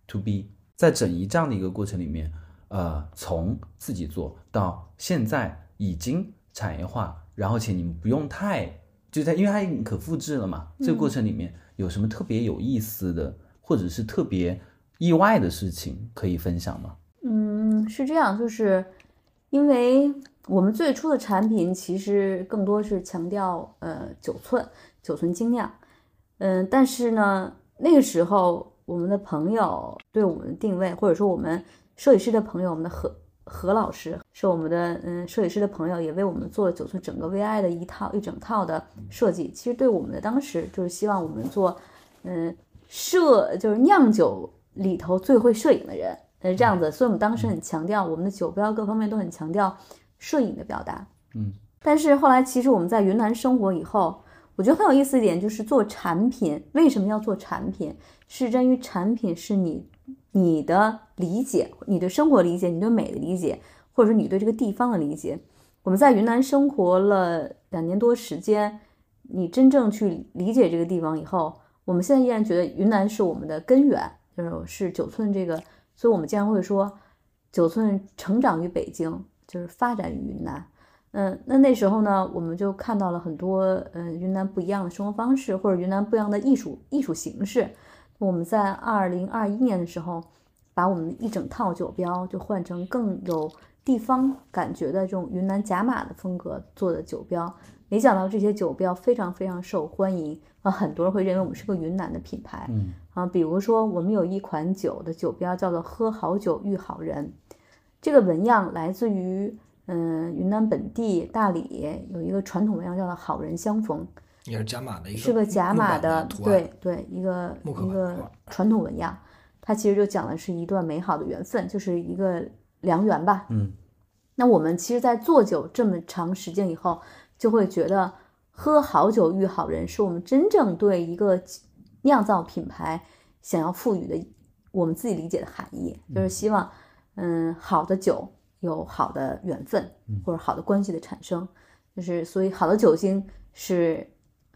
to B，在整一这样的一个过程里面，呃，从自己做到现在已经产业化，然后且你们不用太就在因为它已经可复制了嘛，这个过程里面有什么特别有意思的，或者是特别。意外的事情可以分享吗？嗯，是这样，就是因为我们最初的产品其实更多是强调呃九寸九寸精酿，嗯，但是呢，那个时候我们的朋友对我们的定位，或者说我们设计师的朋友，我们的何何老师是我们的嗯设计师的朋友，也为我们做了九寸整个 VI 的一套一整套的设计。其实对我们的当时就是希望我们做嗯摄就是酿酒。里头最会摄影的人，是这样子，所以我们当时很强调我们的酒标各方面都很强调摄影的表达。嗯，但是后来其实我们在云南生活以后，我觉得很有意思一点就是做产品，为什么要做产品？是真于产品是你你的理解，你对生活理解，你对美的理解，或者说你对这个地方的理解。我们在云南生活了两年多时间，你真正去理解这个地方以后，我们现在依然觉得云南是我们的根源。就是是九寸这个，所以我们经常会说，九寸成长于北京，就是发展于云南。嗯，那那时候呢，我们就看到了很多嗯云南不一样的生活方式，或者云南不一样的艺术艺术形式。我们在二零二一年的时候，把我们一整套酒标就换成更有地方感觉的这种云南甲马的风格做的酒标。没想到这些酒标非常非常受欢迎啊，很多人会认为我们是个云南的品牌。嗯啊，比如说我们有一款酒的酒标叫做“喝好酒遇好人”，这个纹样来自于嗯云南本地大理有一个传统纹样叫做“好人相逢”，也是甲马的一个，是个甲马的，对对，一个一个传统纹样，它其实就讲的是一段美好的缘分，就是一个良缘吧。嗯，那我们其实，在做酒这么长时间以后。就会觉得喝好酒遇好人是我们真正对一个酿造品牌想要赋予的我们自己理解的含义，就是希望，嗯，好的酒有好的缘分或者好的关系的产生，就是所以好的酒精是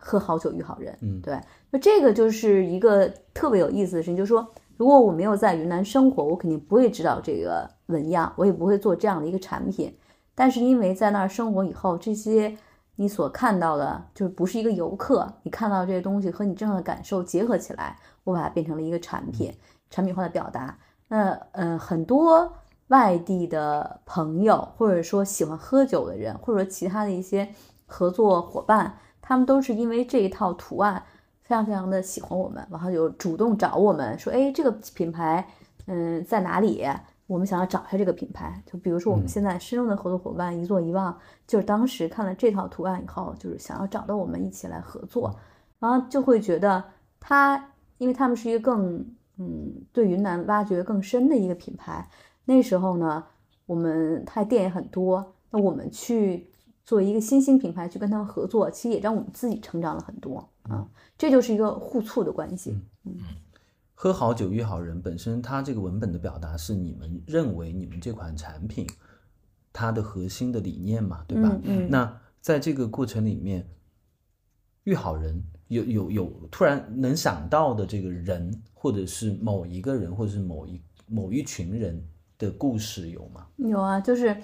喝好酒遇好人，嗯对，那这个就是一个特别有意思的事情，就是说，如果我没有在云南生活，我肯定不会知道这个纹样，我也不会做这样的一个产品。但是因为在那儿生活以后，这些你所看到的，就是不是一个游客，你看到这些东西和你真正的感受结合起来，我把它变成了一个产品，产品化的表达。那呃，很多外地的朋友，或者说喜欢喝酒的人，或者说其他的一些合作伙伴，他们都是因为这一套图案非常非常的喜欢我们，然后就主动找我们说，哎，这个品牌，嗯，在哪里？我们想要找一下这个品牌。就比如说我们现在深入的合作伙伴一坐一望，就是当时看了这套图案以后，就是想要找到我们一起来合作，然后就会觉得他，因为他们是一个更，嗯，对云南挖掘更深的一个品牌。那时候呢，我们他店也很多，那我们去做一个新兴品牌去跟他们合作，其实也让我们自己成长了很多啊，这就是一个互促的关系。嗯喝好酒遇好人本身，它这个文本的表达是你们认为你们这款产品它的核心的理念嘛，对吧？嗯嗯那在这个过程里面，遇好人有有有突然能想到的这个人，或者是某一个人，或者是某一某一群人的故事有吗？有啊，就是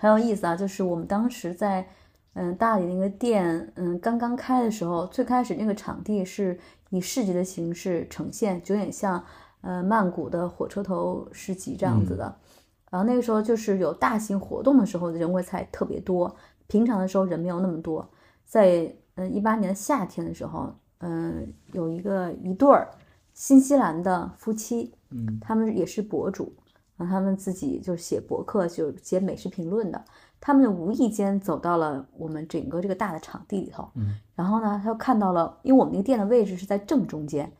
很有意思啊，就是我们当时在嗯大理那个店嗯刚刚开的时候，最开始那个场地是以市集的形式呈现，就有点像呃曼谷的火车头市集这样子的。然后那个时候就是有大型活动的时候，人会才特别多，平常的时候人没有那么多。在嗯一八年的夏天的时候，嗯有一个一对儿新西兰的夫妻，嗯，他们也是博主，然后他们自己就是写博客，就是写美食评论的。他们就无意间走到了我们整个这个大的场地里头，嗯，然后呢，他就看到了，因为我们那个店的位置是在正中间，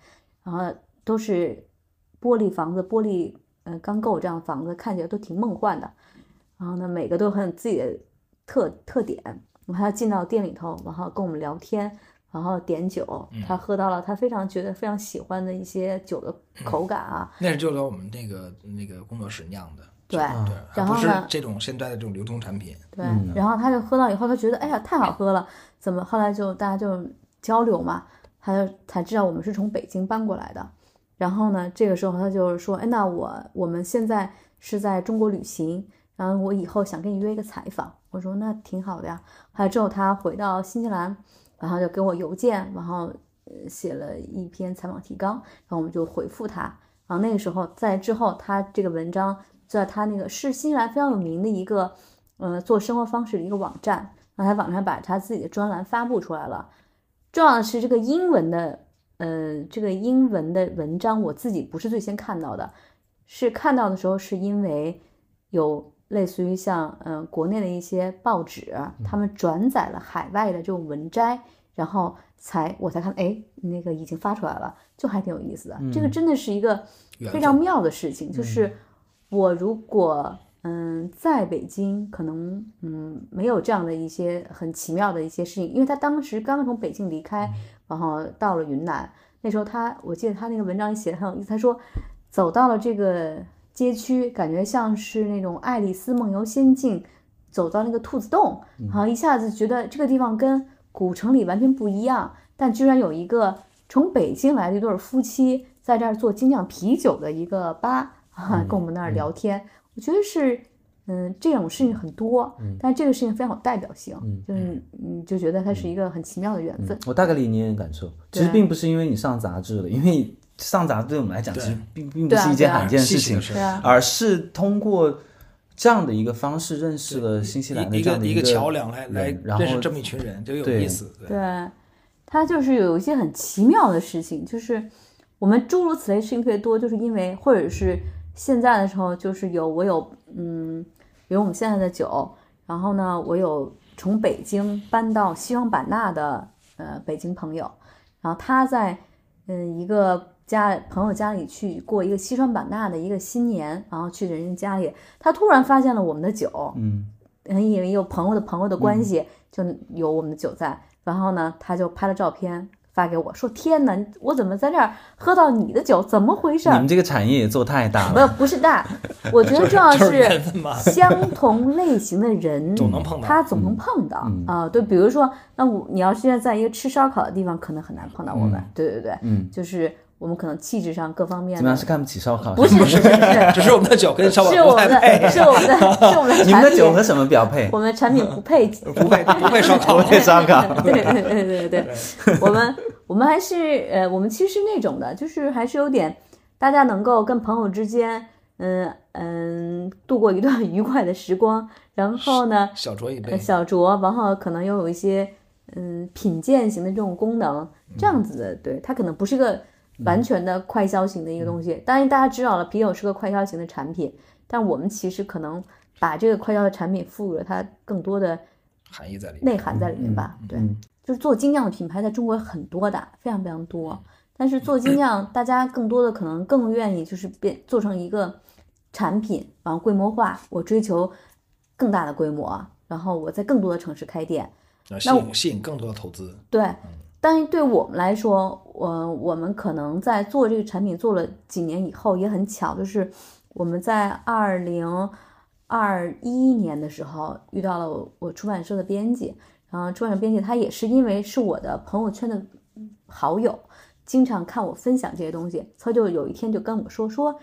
然后都是玻璃房子，玻璃呃钢构这样的房子，看起来都挺梦幻的。然后呢，每个都很有自己的特特点。然后他进到店里头，然后跟我们聊天，然后点酒，他喝到了他非常觉得非常喜欢的一些酒的口感啊，那是就在我们那个那个工作室酿的，对，对，不是然后呢这种现在的这种流通产品。对，嗯然后他就喝到以后，他觉得哎呀太好喝了，怎么后来就大家就交流嘛，他就才知道我们是从北京搬过来的。然后呢，这个时候他就是说，哎，那我我们现在是在中国旅行，然后我以后想跟你约一个采访。我说那挺好的呀。后来之后他回到新西兰，然后就给我邮件，然后写了一篇采访提纲，然后我们就回复他。然后那个时候在之后，他这个文章在他那个是新西兰非常有名的一个呃做生活方式的一个网站，然后他网上把他自己的专栏发布出来了。重要的是这个英文的，呃，这个英文的文章我自己不是最先看到的，是看到的时候是因为有类似于像呃国内的一些报纸，他们转载了海外的这种文摘，然后才我才看，哎，那个已经发出来了，就还挺有意思的。这个真的是一个非常妙的事情，就是我如果嗯在北京，可能嗯没有这样的一些很奇妙的一些事情，因为他当时刚刚从北京离开，然后到了云南，那时候他我记得他那个文章里写的很有意思，他说走到了这个街区，感觉像是那种爱丽丝梦游仙境，走到那个兔子洞，然后一下子觉得这个地方跟古城里完全不一样，但居然有一个从北京来的一对儿夫妻在这儿做精酿啤酒的一个吧，啊，跟我们那儿聊天，我觉得是。嗯，这种事情很多，但这个事情非常有代表性，就是你就觉得它是一个很奇妙的缘分。我大概理你的感受。其实并不是因为你上杂志了，因为上杂志对我们来讲，其实并并不是一件罕见的事情而是通过这样的一个方式认识了新西兰的一个一这样的个桥梁来来然后认识这么一群人，就有意思。对。对，它就是有一些很奇妙的事情，就是我们诸如此类事情特别多，就是因为或者是现在的时候，就是有我有嗯，比如我们现在的酒，然后呢，我有从北京搬到西双版纳的呃北京朋友，然后他在嗯一个家朋友家里去过一个西双版纳的一个新年，然后去人家家里，他突然发现了我们的酒，嗯嗯，因为有朋友的朋友的关系，就有我们的酒在。然后呢，他就拍了照片发给我说：“天哪，我怎么在这儿喝到你的酒？怎么回事？”你们这个产业也做太大了。不，不是大，我觉得重要是相同类型的人，(laughs) 总能碰到他总能碰到啊、对，比如说，那我你要现在在一个吃烧烤的地方，可能很难碰到我们。对对对，嗯，就是我们可能气质上各方面的怎么样是看不起烧烤？不是不是不是，只是我们的酒跟烧烤是我们的不太配，是我们的 (laughs) 是我们的你们产品，的酒和什么标配我？们的产品不配 (laughs) 不配不配烧烤不。配烧烤。(laughs) 对对对对对对，我们我们还是呃，我们其实是那种的，就是还是有点大家能够跟朋友之间，嗯嗯，度过一段愉快的时光，然后呢，小酌一呃杯，小酌，然后可能又有一些嗯品鉴型的这种功能，这样子的，对，它可能不是个完全的快消型的一个东西。当然，大家知道了，啤酒是个快消型的产品，但我们其实可能把这个快消的产品赋予了它更多的含义在里面。内涵在里面吧。对，就是做精酿的品牌在中国很多的，非常非常多。但是做精酿，大家更多的可能更愿意就是变做成一个产品，然后规模化。我追求更大的规模，然后我在更多的城市开店。那吸引吸引更多的投资。对，但是对我们来说，我我们可能在做这个产品做了几年以后，也很巧，就是我们在二零二一年的时候遇到了我我出版社的编辑，然后出版社编辑他也是因为是我的朋友圈的好友，经常看我分享这些东西，他就有一天就跟我说说，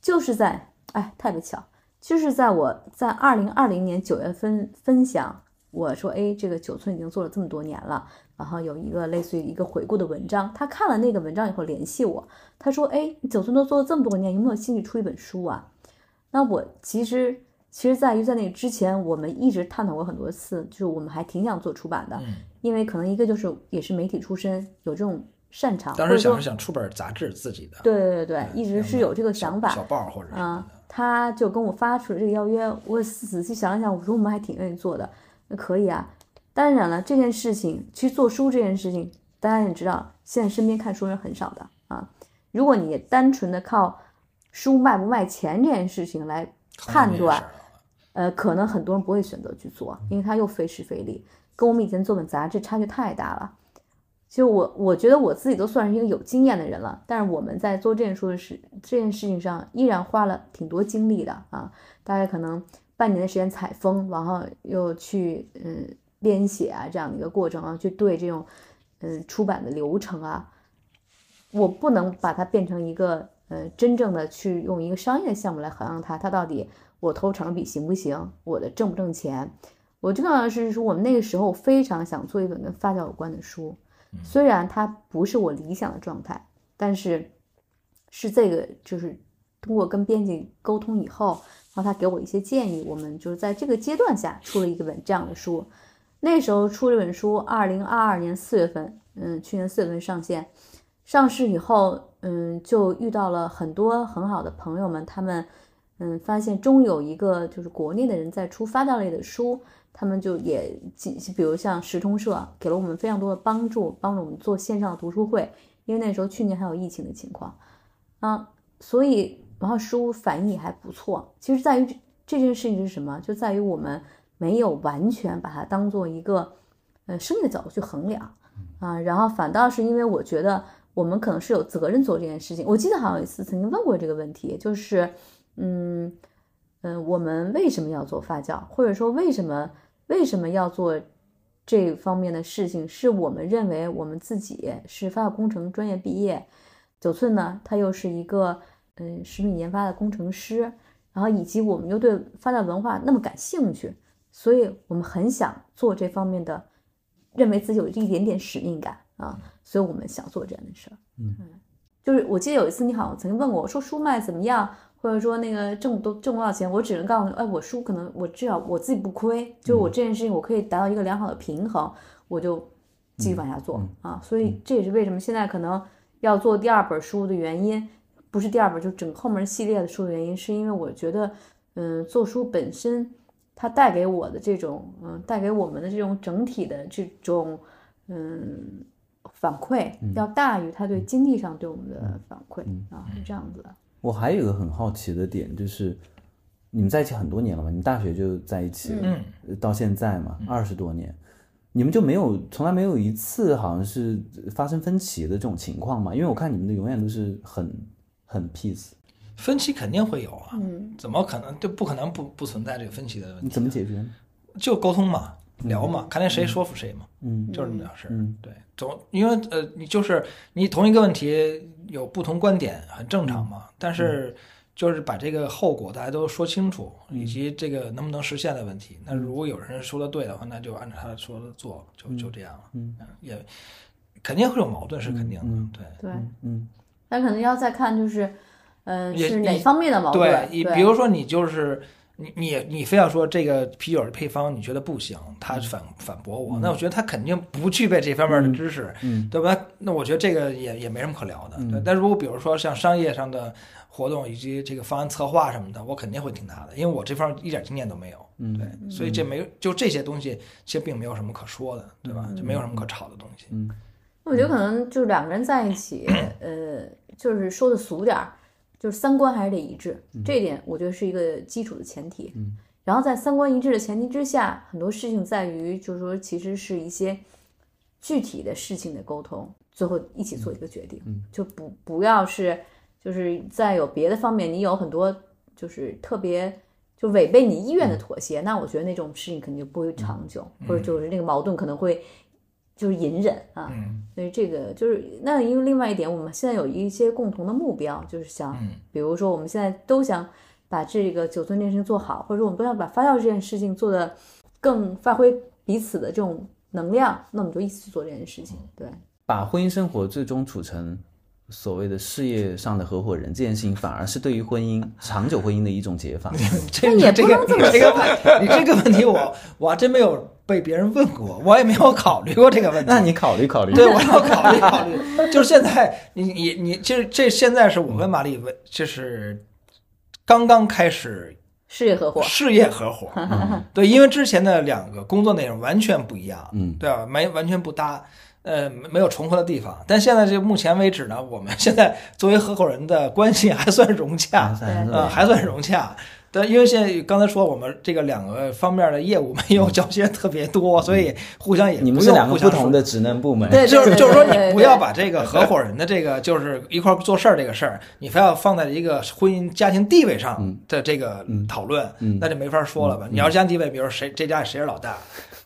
就是在哎特别巧，就是在我在二零二零年九月份分享。我说，哎，这个九寸已经做了这么多年了，然后有一个类似于一个回顾的文章，他看了那个文章以后联系我，他说，哎，九寸都做了这么多年，有没有兴趣出一本书啊？那我其实其实在于在那之前，我们一直探讨过很多次，就是我们还挺想做出版的，嗯。因为可能一个就是也是媒体出身，有这种擅长，当时想是想出本杂志自己的，对对对对，一直是有这个想法，小报或者什么他就跟我发出了这个邀约，我仔细想了想，我说我们还挺愿意做的，那可以啊。当然了，这件事情去做书这件事情，大家也知道，现在身边看书人很少的啊。如果你单纯的靠书卖不卖钱这件事情来判断，呃，可能很多人不会选择去做，因为它又费时费力，跟我们以前做本杂志差距太大了。就我我觉得我自己都算是一个有经验的人了，但是我们在做这件书的事这件事情上，依然花了挺多精力的啊，大概可能半年的时间采风，然后又去嗯编写啊这样的一个过程啊，去对这种嗯出版的流程啊，我不能把它变成一个嗯真正的去用一个商业的项目来衡量它，它到底我投成比行不行，我的挣不挣钱。我最重要的是说，我们那个时候非常想做一本跟发酵有关的书，虽然它不是我理想的状态，但是是这个就是通过跟编辑沟通以后，然后他给我一些建议，我们就是在这个阶段下出了一个本这样的书。那时候出这本书，二零二二年四月份，嗯，去年四月份上线。上市以后，嗯，就遇到了很多很好的朋友们，他们，嗯，发现终有一个就是国内的人在出发酵类的书，他们就也，比如像时通社，给了我们非常多的帮助，帮助我们做线上的读书会，因为那时候去年还有疫情的情况，啊，所以然后书反应也还不错。其实在于这这件事情是什么？就在于我们没有完全把它当做一个，呃，生意的角度去衡量，啊，然后反倒是因为我觉得。我们可能是有责任做这件事情。我记得好像有一次曾经问过这个问题，就是，嗯嗯、呃，我们为什么要做发酵，或者说为什么为什么要做这方面的事情？是我们认为我们自己是发酵工程专业毕业，九寸呢，它又是一个嗯食品研发的工程师，然后以及我们又对发达文化那么感兴趣，所以我们很想做这方面的，认为自己有一点点使命感啊。所以我们想做这样的事儿，嗯，就是我记得有一次你好像曾经问过我说书卖怎么样，或者说那个挣多挣多少钱，我只能告诉你，哎，我书可能我至少我自己不亏，就是我这件事情我可以达到一个良好的平衡，我就继续往下做、啊。所以这也是为什么现在可能要做第二本书的原因，不是第二本，就整个后面系列的书的原因，是因为我觉得，嗯，做书本身它带给我的这种，嗯，带给我们的这种整体的这种，嗯。反馈要大于他对经济上对我们的反馈、嗯、啊，是这样子的。我还有一个很好奇的点，就是你们在一起很多年了嘛？你大学就在一起了，嗯，到现在嘛，二十多年。你们就没有从来没有一次好像是发生分歧的这种情况嘛？因为我看你们的永远都是很很 peace，分歧肯定会有啊，嗯怎么可能就不可能不不存在这个分歧的问你题？怎么解决？就沟通嘛，聊嘛，看见谁说服谁嘛，嗯就是这么点事儿。嗯对，总因为呃，你就是你同一个问题有不同观点，很正常嘛。但是就是把这个后果大家都说清楚，以及这个能不能实现的问题。那如果有人说的对的话，那就按照他说的做，就就这样了。嗯也肯定会有矛盾，是肯定的。嗯对。对，嗯但可能要再看就是，嗯、也是哪方面的矛对盾？，你对比如说你就是你你你非要说这个啤酒的配方你觉得不行，他反反驳我，那我觉得他肯定不具备这方面的知识，嗯对吧？那我觉得这个也也没什么可聊的。对，但如果比如说像商业上的活动以及这个方案策划什么的，我肯定会听他的，因为我这方面一点经验都没有。嗯对，所以这没就这些东西其实并没有什么可说的，对吧？就没有什么可吵的东西。嗯我觉得可能就是两个人在一起，(clears throat) 呃，就是说的俗点儿，就是三观还是得一致，这一点我觉得是一个基础的前提。嗯，然后在三观一致的前提之下，很多事情在于就是说，其实是一些具体的事情的沟通，最后一起做一个决定，嗯就不不要是就是在有别的方面，你有很多就是特别。就违背你意愿的妥协，那我觉得那种事情肯定就不会长久，或者就是那个矛盾可能会就是隐忍啊。嗯所以这个就是那因为另外一点，我们现在有一些共同的目标，就是想，嗯比如说我们现在都想把这个九寸这件事情做好，或者说我们都想把发酵这件事情做得更发挥彼此的这种能量，那我们就一起去做这件事情。对，把婚姻生活最终处成所谓的事业上的合伙人这件事情，反而是对于婚姻长久婚姻的一种解法。(laughs) 这那也这个不能这么这个问你这个问题我我还真没有被别人问过，我也没有考虑过这个问题。那你考虑考虑。对，我要考虑考虑。就是现在，你你你，就是这现在是我跟玛丽问，就是刚刚开始事业合伙，事业合伙。(laughs) 对，因为之前的两个工作内容完全不一样，嗯对吧？没完全不搭，呃，没有重合的地方。但现在这目前为止呢，我们现在作为合伙人的关系还算融洽，呃，还算融洽。但因为现在刚才说我们这个两个方面的业务没有交接特别多，所以互相也你们不用是两个不同的职能部门。对 (laughs) 就是就是说，你不要把这个合伙人的这个就是一块儿做事儿这个事儿，你非要放在一个婚姻家庭地位上的这个讨论，嗯那就没法说了吧？你要是家庭地位，比如谁这家里谁是老大，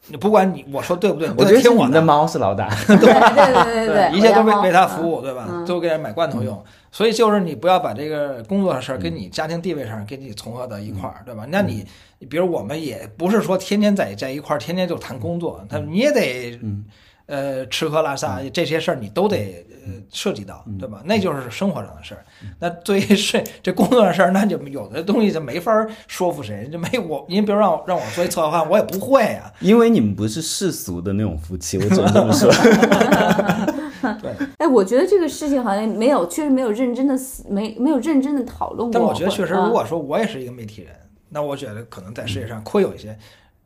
你不管你我说对不对，我觉得听我们的猫是老大。对对对对对，(laughs) 一切都为为他服务，对吧？嗯都给它买罐头用。所以就是你不要把这个工作的事儿跟你家庭地位上给你重合到一块儿，对吧？那你比如我们也不是说天天在在一块儿，天天就谈工作，他你也得呃吃喝拉撒这些事儿你都得呃涉及到，对吧？那就是生活上的事儿。那对于是这工作上的事儿，那就有的东西就没法儿说服谁，就没我，您比如让我让我做一策划案，我也不会啊。因为你们不是世俗的那种夫妻，(laughs) 我只能这么说。对 (laughs) 哎，我觉得这个事情好像没有，确实没有认真的思，没没有认真的讨论过。但我觉得确实，如果说我也是一个媒体人，那我觉得可能在世界上会有一些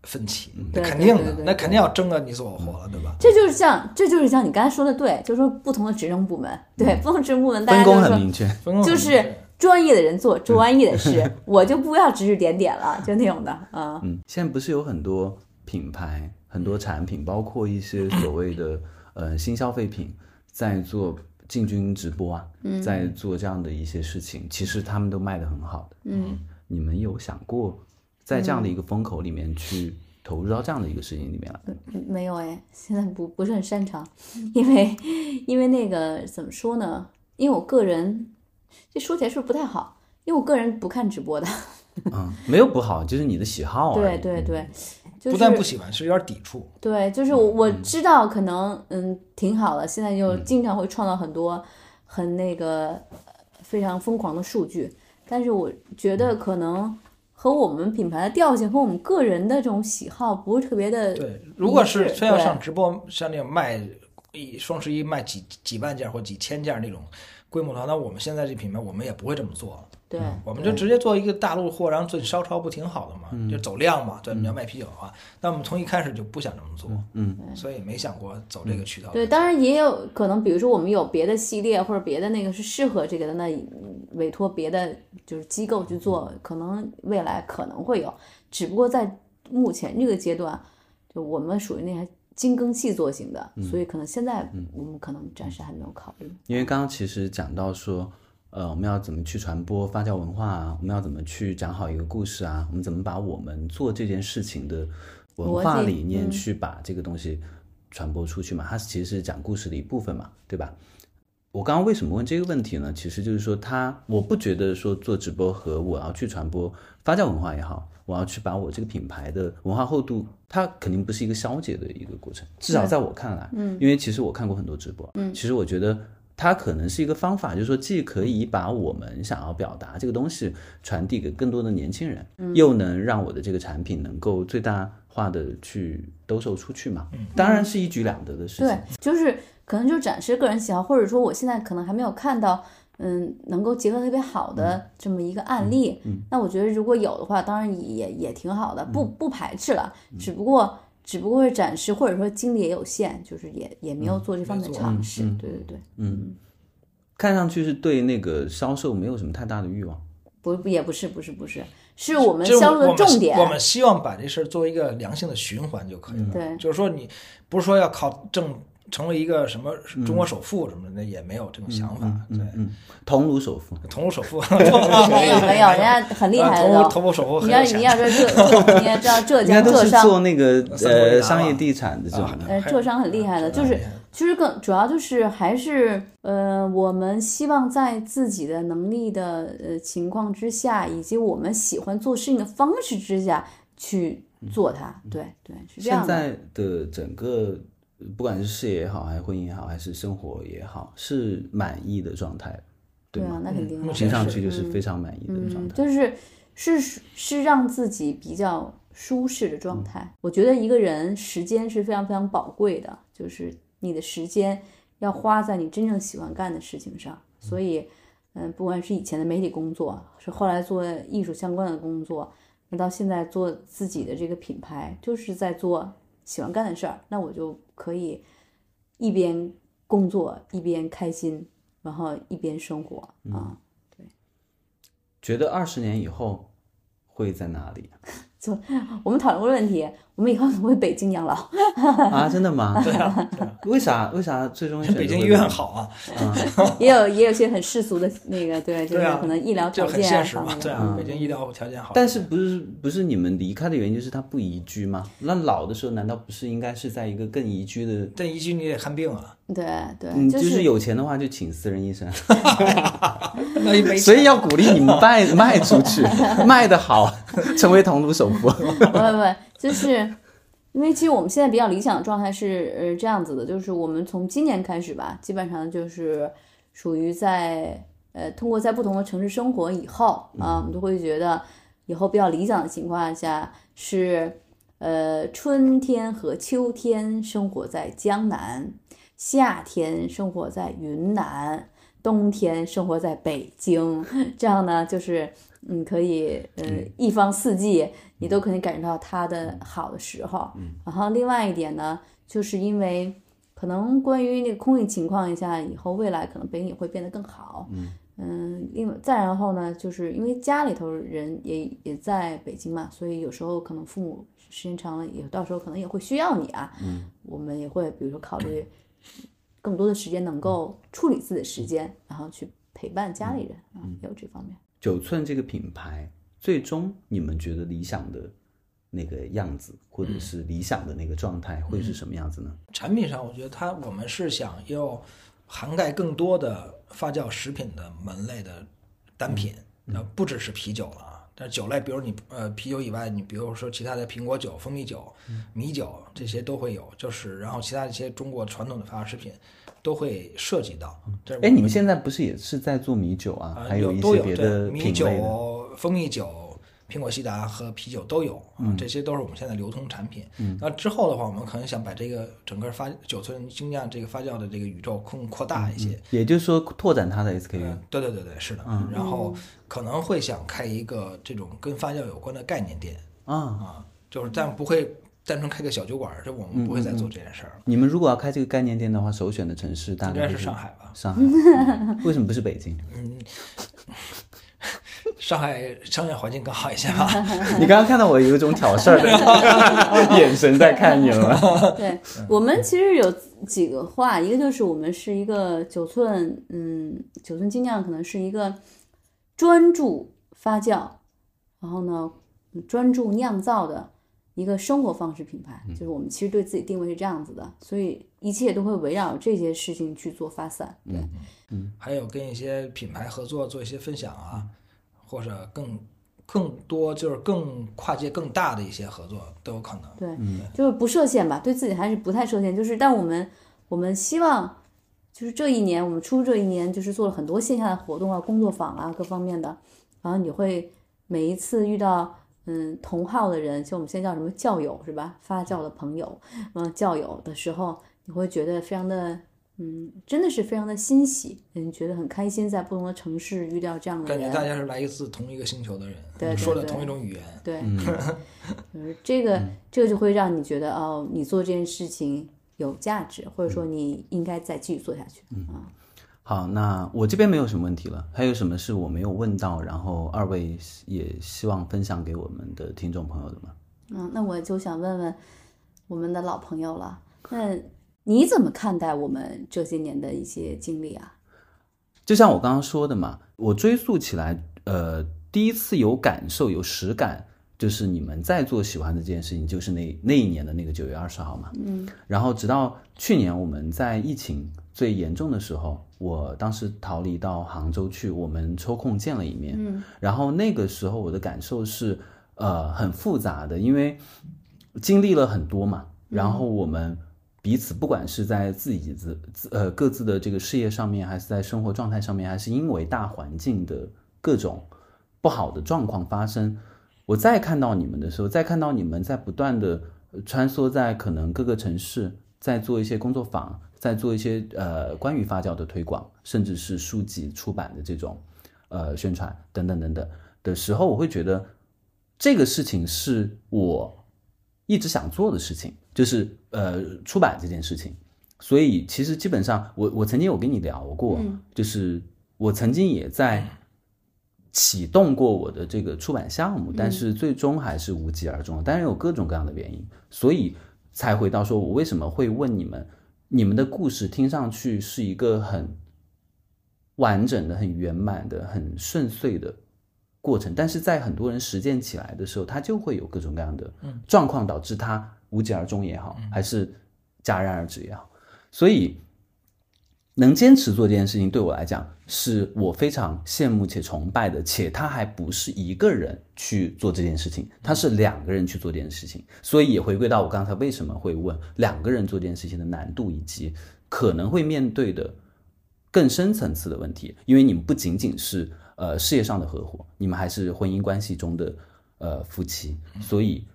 分歧，那肯定的那肯定要争个你死我活了，对。吧？这就是像，这就是像你刚才说的对，就是说不同的职能部门，对，不同职能部门，大分工很明确。分工很就是专业的人做 (laughs) 专业的事，我就不要指指点点了，就那种的，嗯，嗯，现在不是有很多品牌、很多产品，包括一些所谓的 (coughs) 呃新消费品，在做进军直播啊，在做这样的一些事情，其实他们都卖的很好的。嗯，你们有想过在这样的一个风口里面去投入到这样的一个事情里面来？嗯没有哎，现在不不是很擅长，因为因为那个怎么说呢？因为我个人这说起来是不是不太好？因为我个人不看直播的，嗯，没有不好，就是你的喜好而对。对对，就是不但不喜欢，是有点抵触。对，就是我我知道可能嗯挺好的，现在就经常会创造很多很那个呃非常疯狂的数据，但是我觉得可能和我们品牌的调性和我们个人的这种喜好不是特别的对，如果是非要上直播，像那种卖一双十一卖几几万件或几千件那种规模的话，那我们现在这品牌我们也不会这么做了。对，我们就直接做一个大陆货，然后做烧超不挺好的嘛？就走量嘛。对，你要卖啤酒的话，那我们从一开始就不想这么做，嗯，所以没想过走这个渠道。对，当然也有可能，比如说我们有别的系列或者别的那个是适合这个的，那委托别的就是机构去做，可能未来可能会有，只不过在目前这个阶段，就我们属于那些精耕细作型的，所以可能现在我们可能暂时还没有考虑。因为刚刚其实讲到说，呃，我们要怎么去传播发酵文化啊？我们要怎么去讲好一个故事啊？我们怎么把我们做这件事情的文化理念去把这个东西传播出去嘛？它其实是讲故事的一部分嘛，对吧？我刚刚为什么问这个问题呢？其实就是说它，我不觉得说做直播和我要去传播发酵文化也好，我要去把我这个品牌的文化厚度，它肯定不是一个消解的一个过程。至少在我看来，嗯，因为其实我看过很多直播，嗯，其实我觉得它可能是一个方法，就是说既可以把我们想要表达这个东西传递给更多的年轻人，又能让我的这个产品能够最大化的去兜售出去嘛。当然是一举两得的事情。对，就是可能就展示个人喜好，或者说我现在可能还没有看到，嗯，能够结合特别好的这么一个案例。那我觉得如果有的话，当然也也挺好的，不不排斥了。只不过只不过是展示，或者说精力也有限，就是也也没有做这方面的尝试。对对对，嗯看上去是对那个销售没有什么太大的欲望。不不也不是不是不是，是我们销售的重点。我们希望把这事儿作为一个良性的循环就可以了。对就是说你不是说要靠挣成为一个什么中国首富什么的，也没有这种想法。对，嗯，桐庐首富，桐庐首富。(laughs) 没有没有，人家很厉害的。桐庐都。桐庐首富你要你要说浙浙，(laughs) 你要知道浙江浙商。做那个呃商业地产的这种浙商很厉害的，就是其实更主要就是还是呃，我们希望在自己的能力的呃情况之下，以及我们喜欢做事情的方式之下去做它。对对，是这样的。现在的整个不管是事业也好，还是婚姻也好，还是生活也好，是满意的状态，对吗？那肯定目前听上去就是非常满意的状嗯，态。就是是是让自己比较舒适的状态。我觉得一个人时间是非常非常宝贵的，就是你的时间要花在你真正喜欢干的事情上。所以，嗯，不管是以前的媒体工作，是后来做艺术相关的工作，那到现在做自己的这个品牌，就是在做喜欢干的事儿，那我就可以一边工作一边开心，然后一边生活啊。觉得二十年以后会在哪里 (laughs) (laughs) 我们讨论过问题，我们以后怎么会北京养老。啊？真的吗？(laughs) 对啊，对啊为啥？为啥最终选择北京医院好啊，(laughs) 也有也有些很世俗的那个，对，就是可能医疗条件啊现实嘛。方面的。对啊，北京医疗条件好。但是不是不是你们离开的原因就是他不宜居吗？那老的时候难道不是应该是在一个更宜居的？但宜居你得看病啊，对对，你，就就是有钱的话就请私人医生，所以要鼓励你们卖卖出去，卖的好，(laughs) 成为桐庐首富。不不不，就是因为其实我们现在比较理想的状态是呃这样子的，就是我们从今年开始吧，基本上就是属于在呃通过在不同的城市生活以后啊，我们都会觉得以后比较理想的情况下是呃春天和秋天生活在江南，夏天生活在云南。冬天生活在北京，这样呢，就是嗯，可以呃一方四季你都可以感受到它的好的时候。然后另外一点呢，就是因为可能关于那个空气情况下，以后未来可能北京也会变得更好。嗯，另外再然后呢，就是因为家里头人也也在北京嘛，所以有时候可能父母时间长了，也到时候可能也会需要你啊。嗯，我们也会比如说考虑更多的时间能够处理自己的时间，然后去陪伴家里人啊，也有这方面。九寸这个品牌，最终你们觉得理想的那个样子，或者是理想的那个状态会是什么样子呢？产品上，我觉得它我们是想要涵盖更多的发酵食品的门类的单品，呃，不只是啤酒了啊。但是酒类，比如你呃啤酒以外，你比如说其他的苹果酒、蜂蜜酒、米酒这些都会有，就是然后其他一些中国传统的发酵食品都会涉及到。哎，你们现在不是也是在做米酒啊？啊还有都有些别的对米酒蜂蜜酒、苹果西达和啤酒都有啊，这些都是我们现在流通产品。那之后的话，我们可能想把这个整个发九寸精酿这个发酵的这个宇宙更扩大一些。也就是说，拓展它的 SKU。嗯，对对对对，是的。然后可能会想开一个这种跟发酵有关的概念店啊，啊，就是但不会单纯开个小酒馆儿，这我们不会再做这件事儿了。你们如果要开这个概念店的话，首选的城市大应该是上海吧？上海，(laughs) 为什么不是北京？嗯 (laughs) 上海商业环境更好一些吧。(laughs) 你刚刚看到我有一种挑事儿的眼神在看你了。对我们其实有几个话，一个就是我们是一个九寸，嗯，九寸精酿可能是一个专注发酵，然后呢专注酿造的一个生活方式品牌，就是我们其实对自己定位是这样子的，所以一切都会围绕这些事情去做发散。对，还有跟一些品牌合作做一些分享啊，或者更更多就是更跨界更大的一些合作都有可能。对，就是不设限吧，对自己还是不太设限。就是，但我们我们希望，就是这一年我们出这一年，就是做了很多线下的活动啊、工作坊啊各方面的。然后你会每一次遇到嗯同号的人，就我们现在叫什么教友是吧？发酵的朋友，嗯，教友的时候，你会觉得非常的嗯，真的是非常的欣喜，嗯，觉得很开心，在不同的城市遇到这样的感觉人。大家是来自同一个星球的人，对对说的对同一种语言。对，就是这个，这个就会让你觉得哦，你做这件事情有价值，或者说你应该再继续做下去啊。好，那我这边没有什么问题了。还有什么是我没有问到，然后二位也希望分享给我们的听众朋友的吗？嗯，那我就想问问我们的老朋友了，那你怎么看待我们这些年的一些经历啊？就像我刚刚说的嘛，我追溯起来，呃，第一次有感受、有实感，就是你们在做喜欢的这件事情，就是那那一年的那个九月二十号嘛。嗯然后直到去年我们在疫情最严重的时候，我当时逃离到杭州去，我们抽空见了一面。嗯然后那个时候我的感受是，呃，很复杂的，因为经历了很多嘛。然后我们彼此不管是在自己自自呃各自的这个事业上面，还是在生活状态上面，还是因为大环境的各种不好的状况发生，我再看到你们的时候，再看到你们在不断的穿梭在可能各个城市，在做一些工作坊，在做一些呃关于发酵的推广，甚至是书籍出版的这种呃宣传等等等等的时候，我会觉得这个事情是我一直想做的事情，就是呃出版这件事情。所以其实基本上我我曾经有跟你聊过，嗯就是我曾经也在启动过我的这个出版项目，但是最终还是无疾而终。当然有各种各样的原因，所以才回到说我为什么会问你们，你们的故事听上去是一个很完整的、很圆满的、很顺遂的过程，但是在很多人实践起来的时候，他就会有各种各样的状况，导致他无疾而终也好，还是戛然而止也好。所以，能坚持做这件事情，对我来讲是我非常羡慕且崇拜的。且他还不是一个人去做这件事情，他是两个人去做这件事情。所以也回归到我刚才为什么会问两个人做这件事情的难度，以及可能会面对的更深层次的问题。因为你们不仅仅是呃事业上的合伙，你们还是婚姻关系中的呃夫妻，所以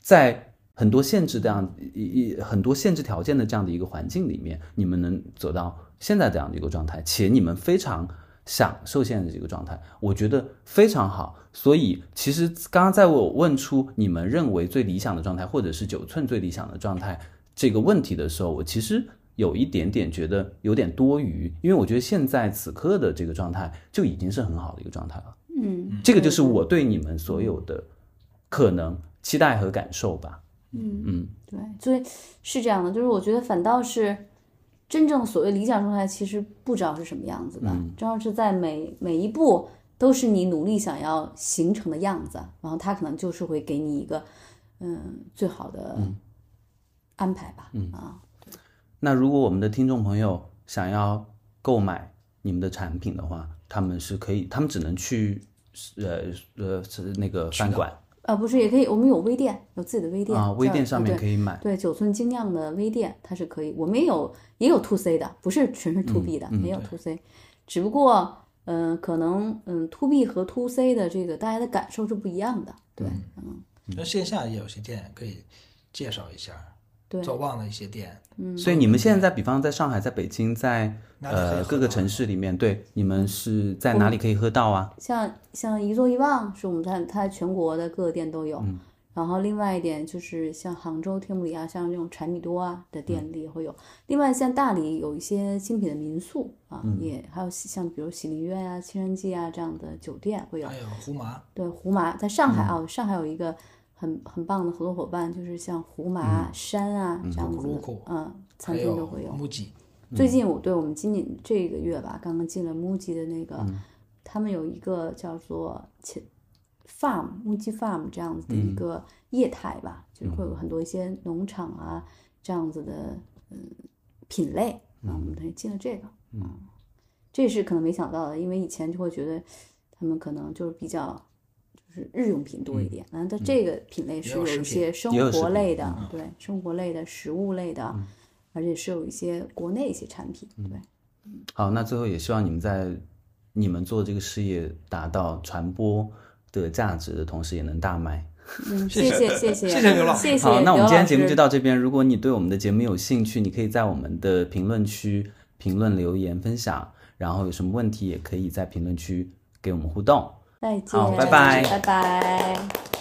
在很多限制这样一一很多限制条件的这样的一个环境里面，你们能走到现在这样的一个状态，且你们非常享受现在的这个状态，我觉得非常好。所以其实刚刚在我问出你们认为最理想的状态，或者是九寸最理想的状态这个问题的时候，我其实有一点点觉得有点多余，因为我觉得现在此刻的这个状态就已经是很好的一个状态了。嗯，这个就是我对你们所有的可能期待和感受吧。嗯嗯对，所以是这样的，就是我觉得反倒是真正所谓理想状态，其实不知道是什么样子的，嗯。正好是在每每一步都是你努力想要形成的样子，然后他可能就是会给你一个嗯最好的安排吧，嗯。啊，那如果我们的听众朋友想要购买你们的产品的话，他们是可以，他们只能去呃呃是那个饭馆呃不是也可以，我们有微店，有自己的微店啊，微店上面。可以买。对九寸精酿的微店，它是可以，我们也有也有 to C 的，不是全是 to B 的，嗯也有 to C，只不过嗯、呃可能嗯 to B 和 to C 的这个大家的感受是不一样的，对，嗯，那线下也有些店可以介绍一下，对走旺的一些店，所以你们现在在，比方在上海、在北京、在呃各个城市里面，对，你们是在哪里可以喝到啊？像像一座一望是我们在它全国的各个店都有，然后另外一点就是像杭州天目里啊，像这种柴米多啊的店里也会有。另外像大理有一些精品的民宿啊，也还有像比如喜林苑啊、青山记啊这样的酒店会有。还有胡麻，对胡麻，在上海啊，上海有一个很很棒的合作伙伴，就是像胡麻山啊这样子的，嗯，餐厅都会有。木吉，最近我对我们今年这个月吧，刚刚进了木吉的那个，他们有一个叫做前。farm 木鸡 farm 这样子的一个业态吧，就是会有很多一些农场啊这样子的嗯品类啊，我们等于进了这个，嗯，这是可能没想到的，因为以前就会觉得他们可能就是比较就是日用品多一点，那它这个品类是有一些生活类的，对，生活类的食物类的，而且是有一些国内一些产品，对，好，那最后也希望你们在你们做这个事业达到传播。的价值的同时也能大卖。嗯，谢谢谢谢谢谢刘老师。好，那我们今天节目就到这边。如果你对我们的节目有兴趣，你可以在我们的评论区评论留言分享，然后有什么问题也可以在评论区给我们互动。再见，好，拜拜，拜拜。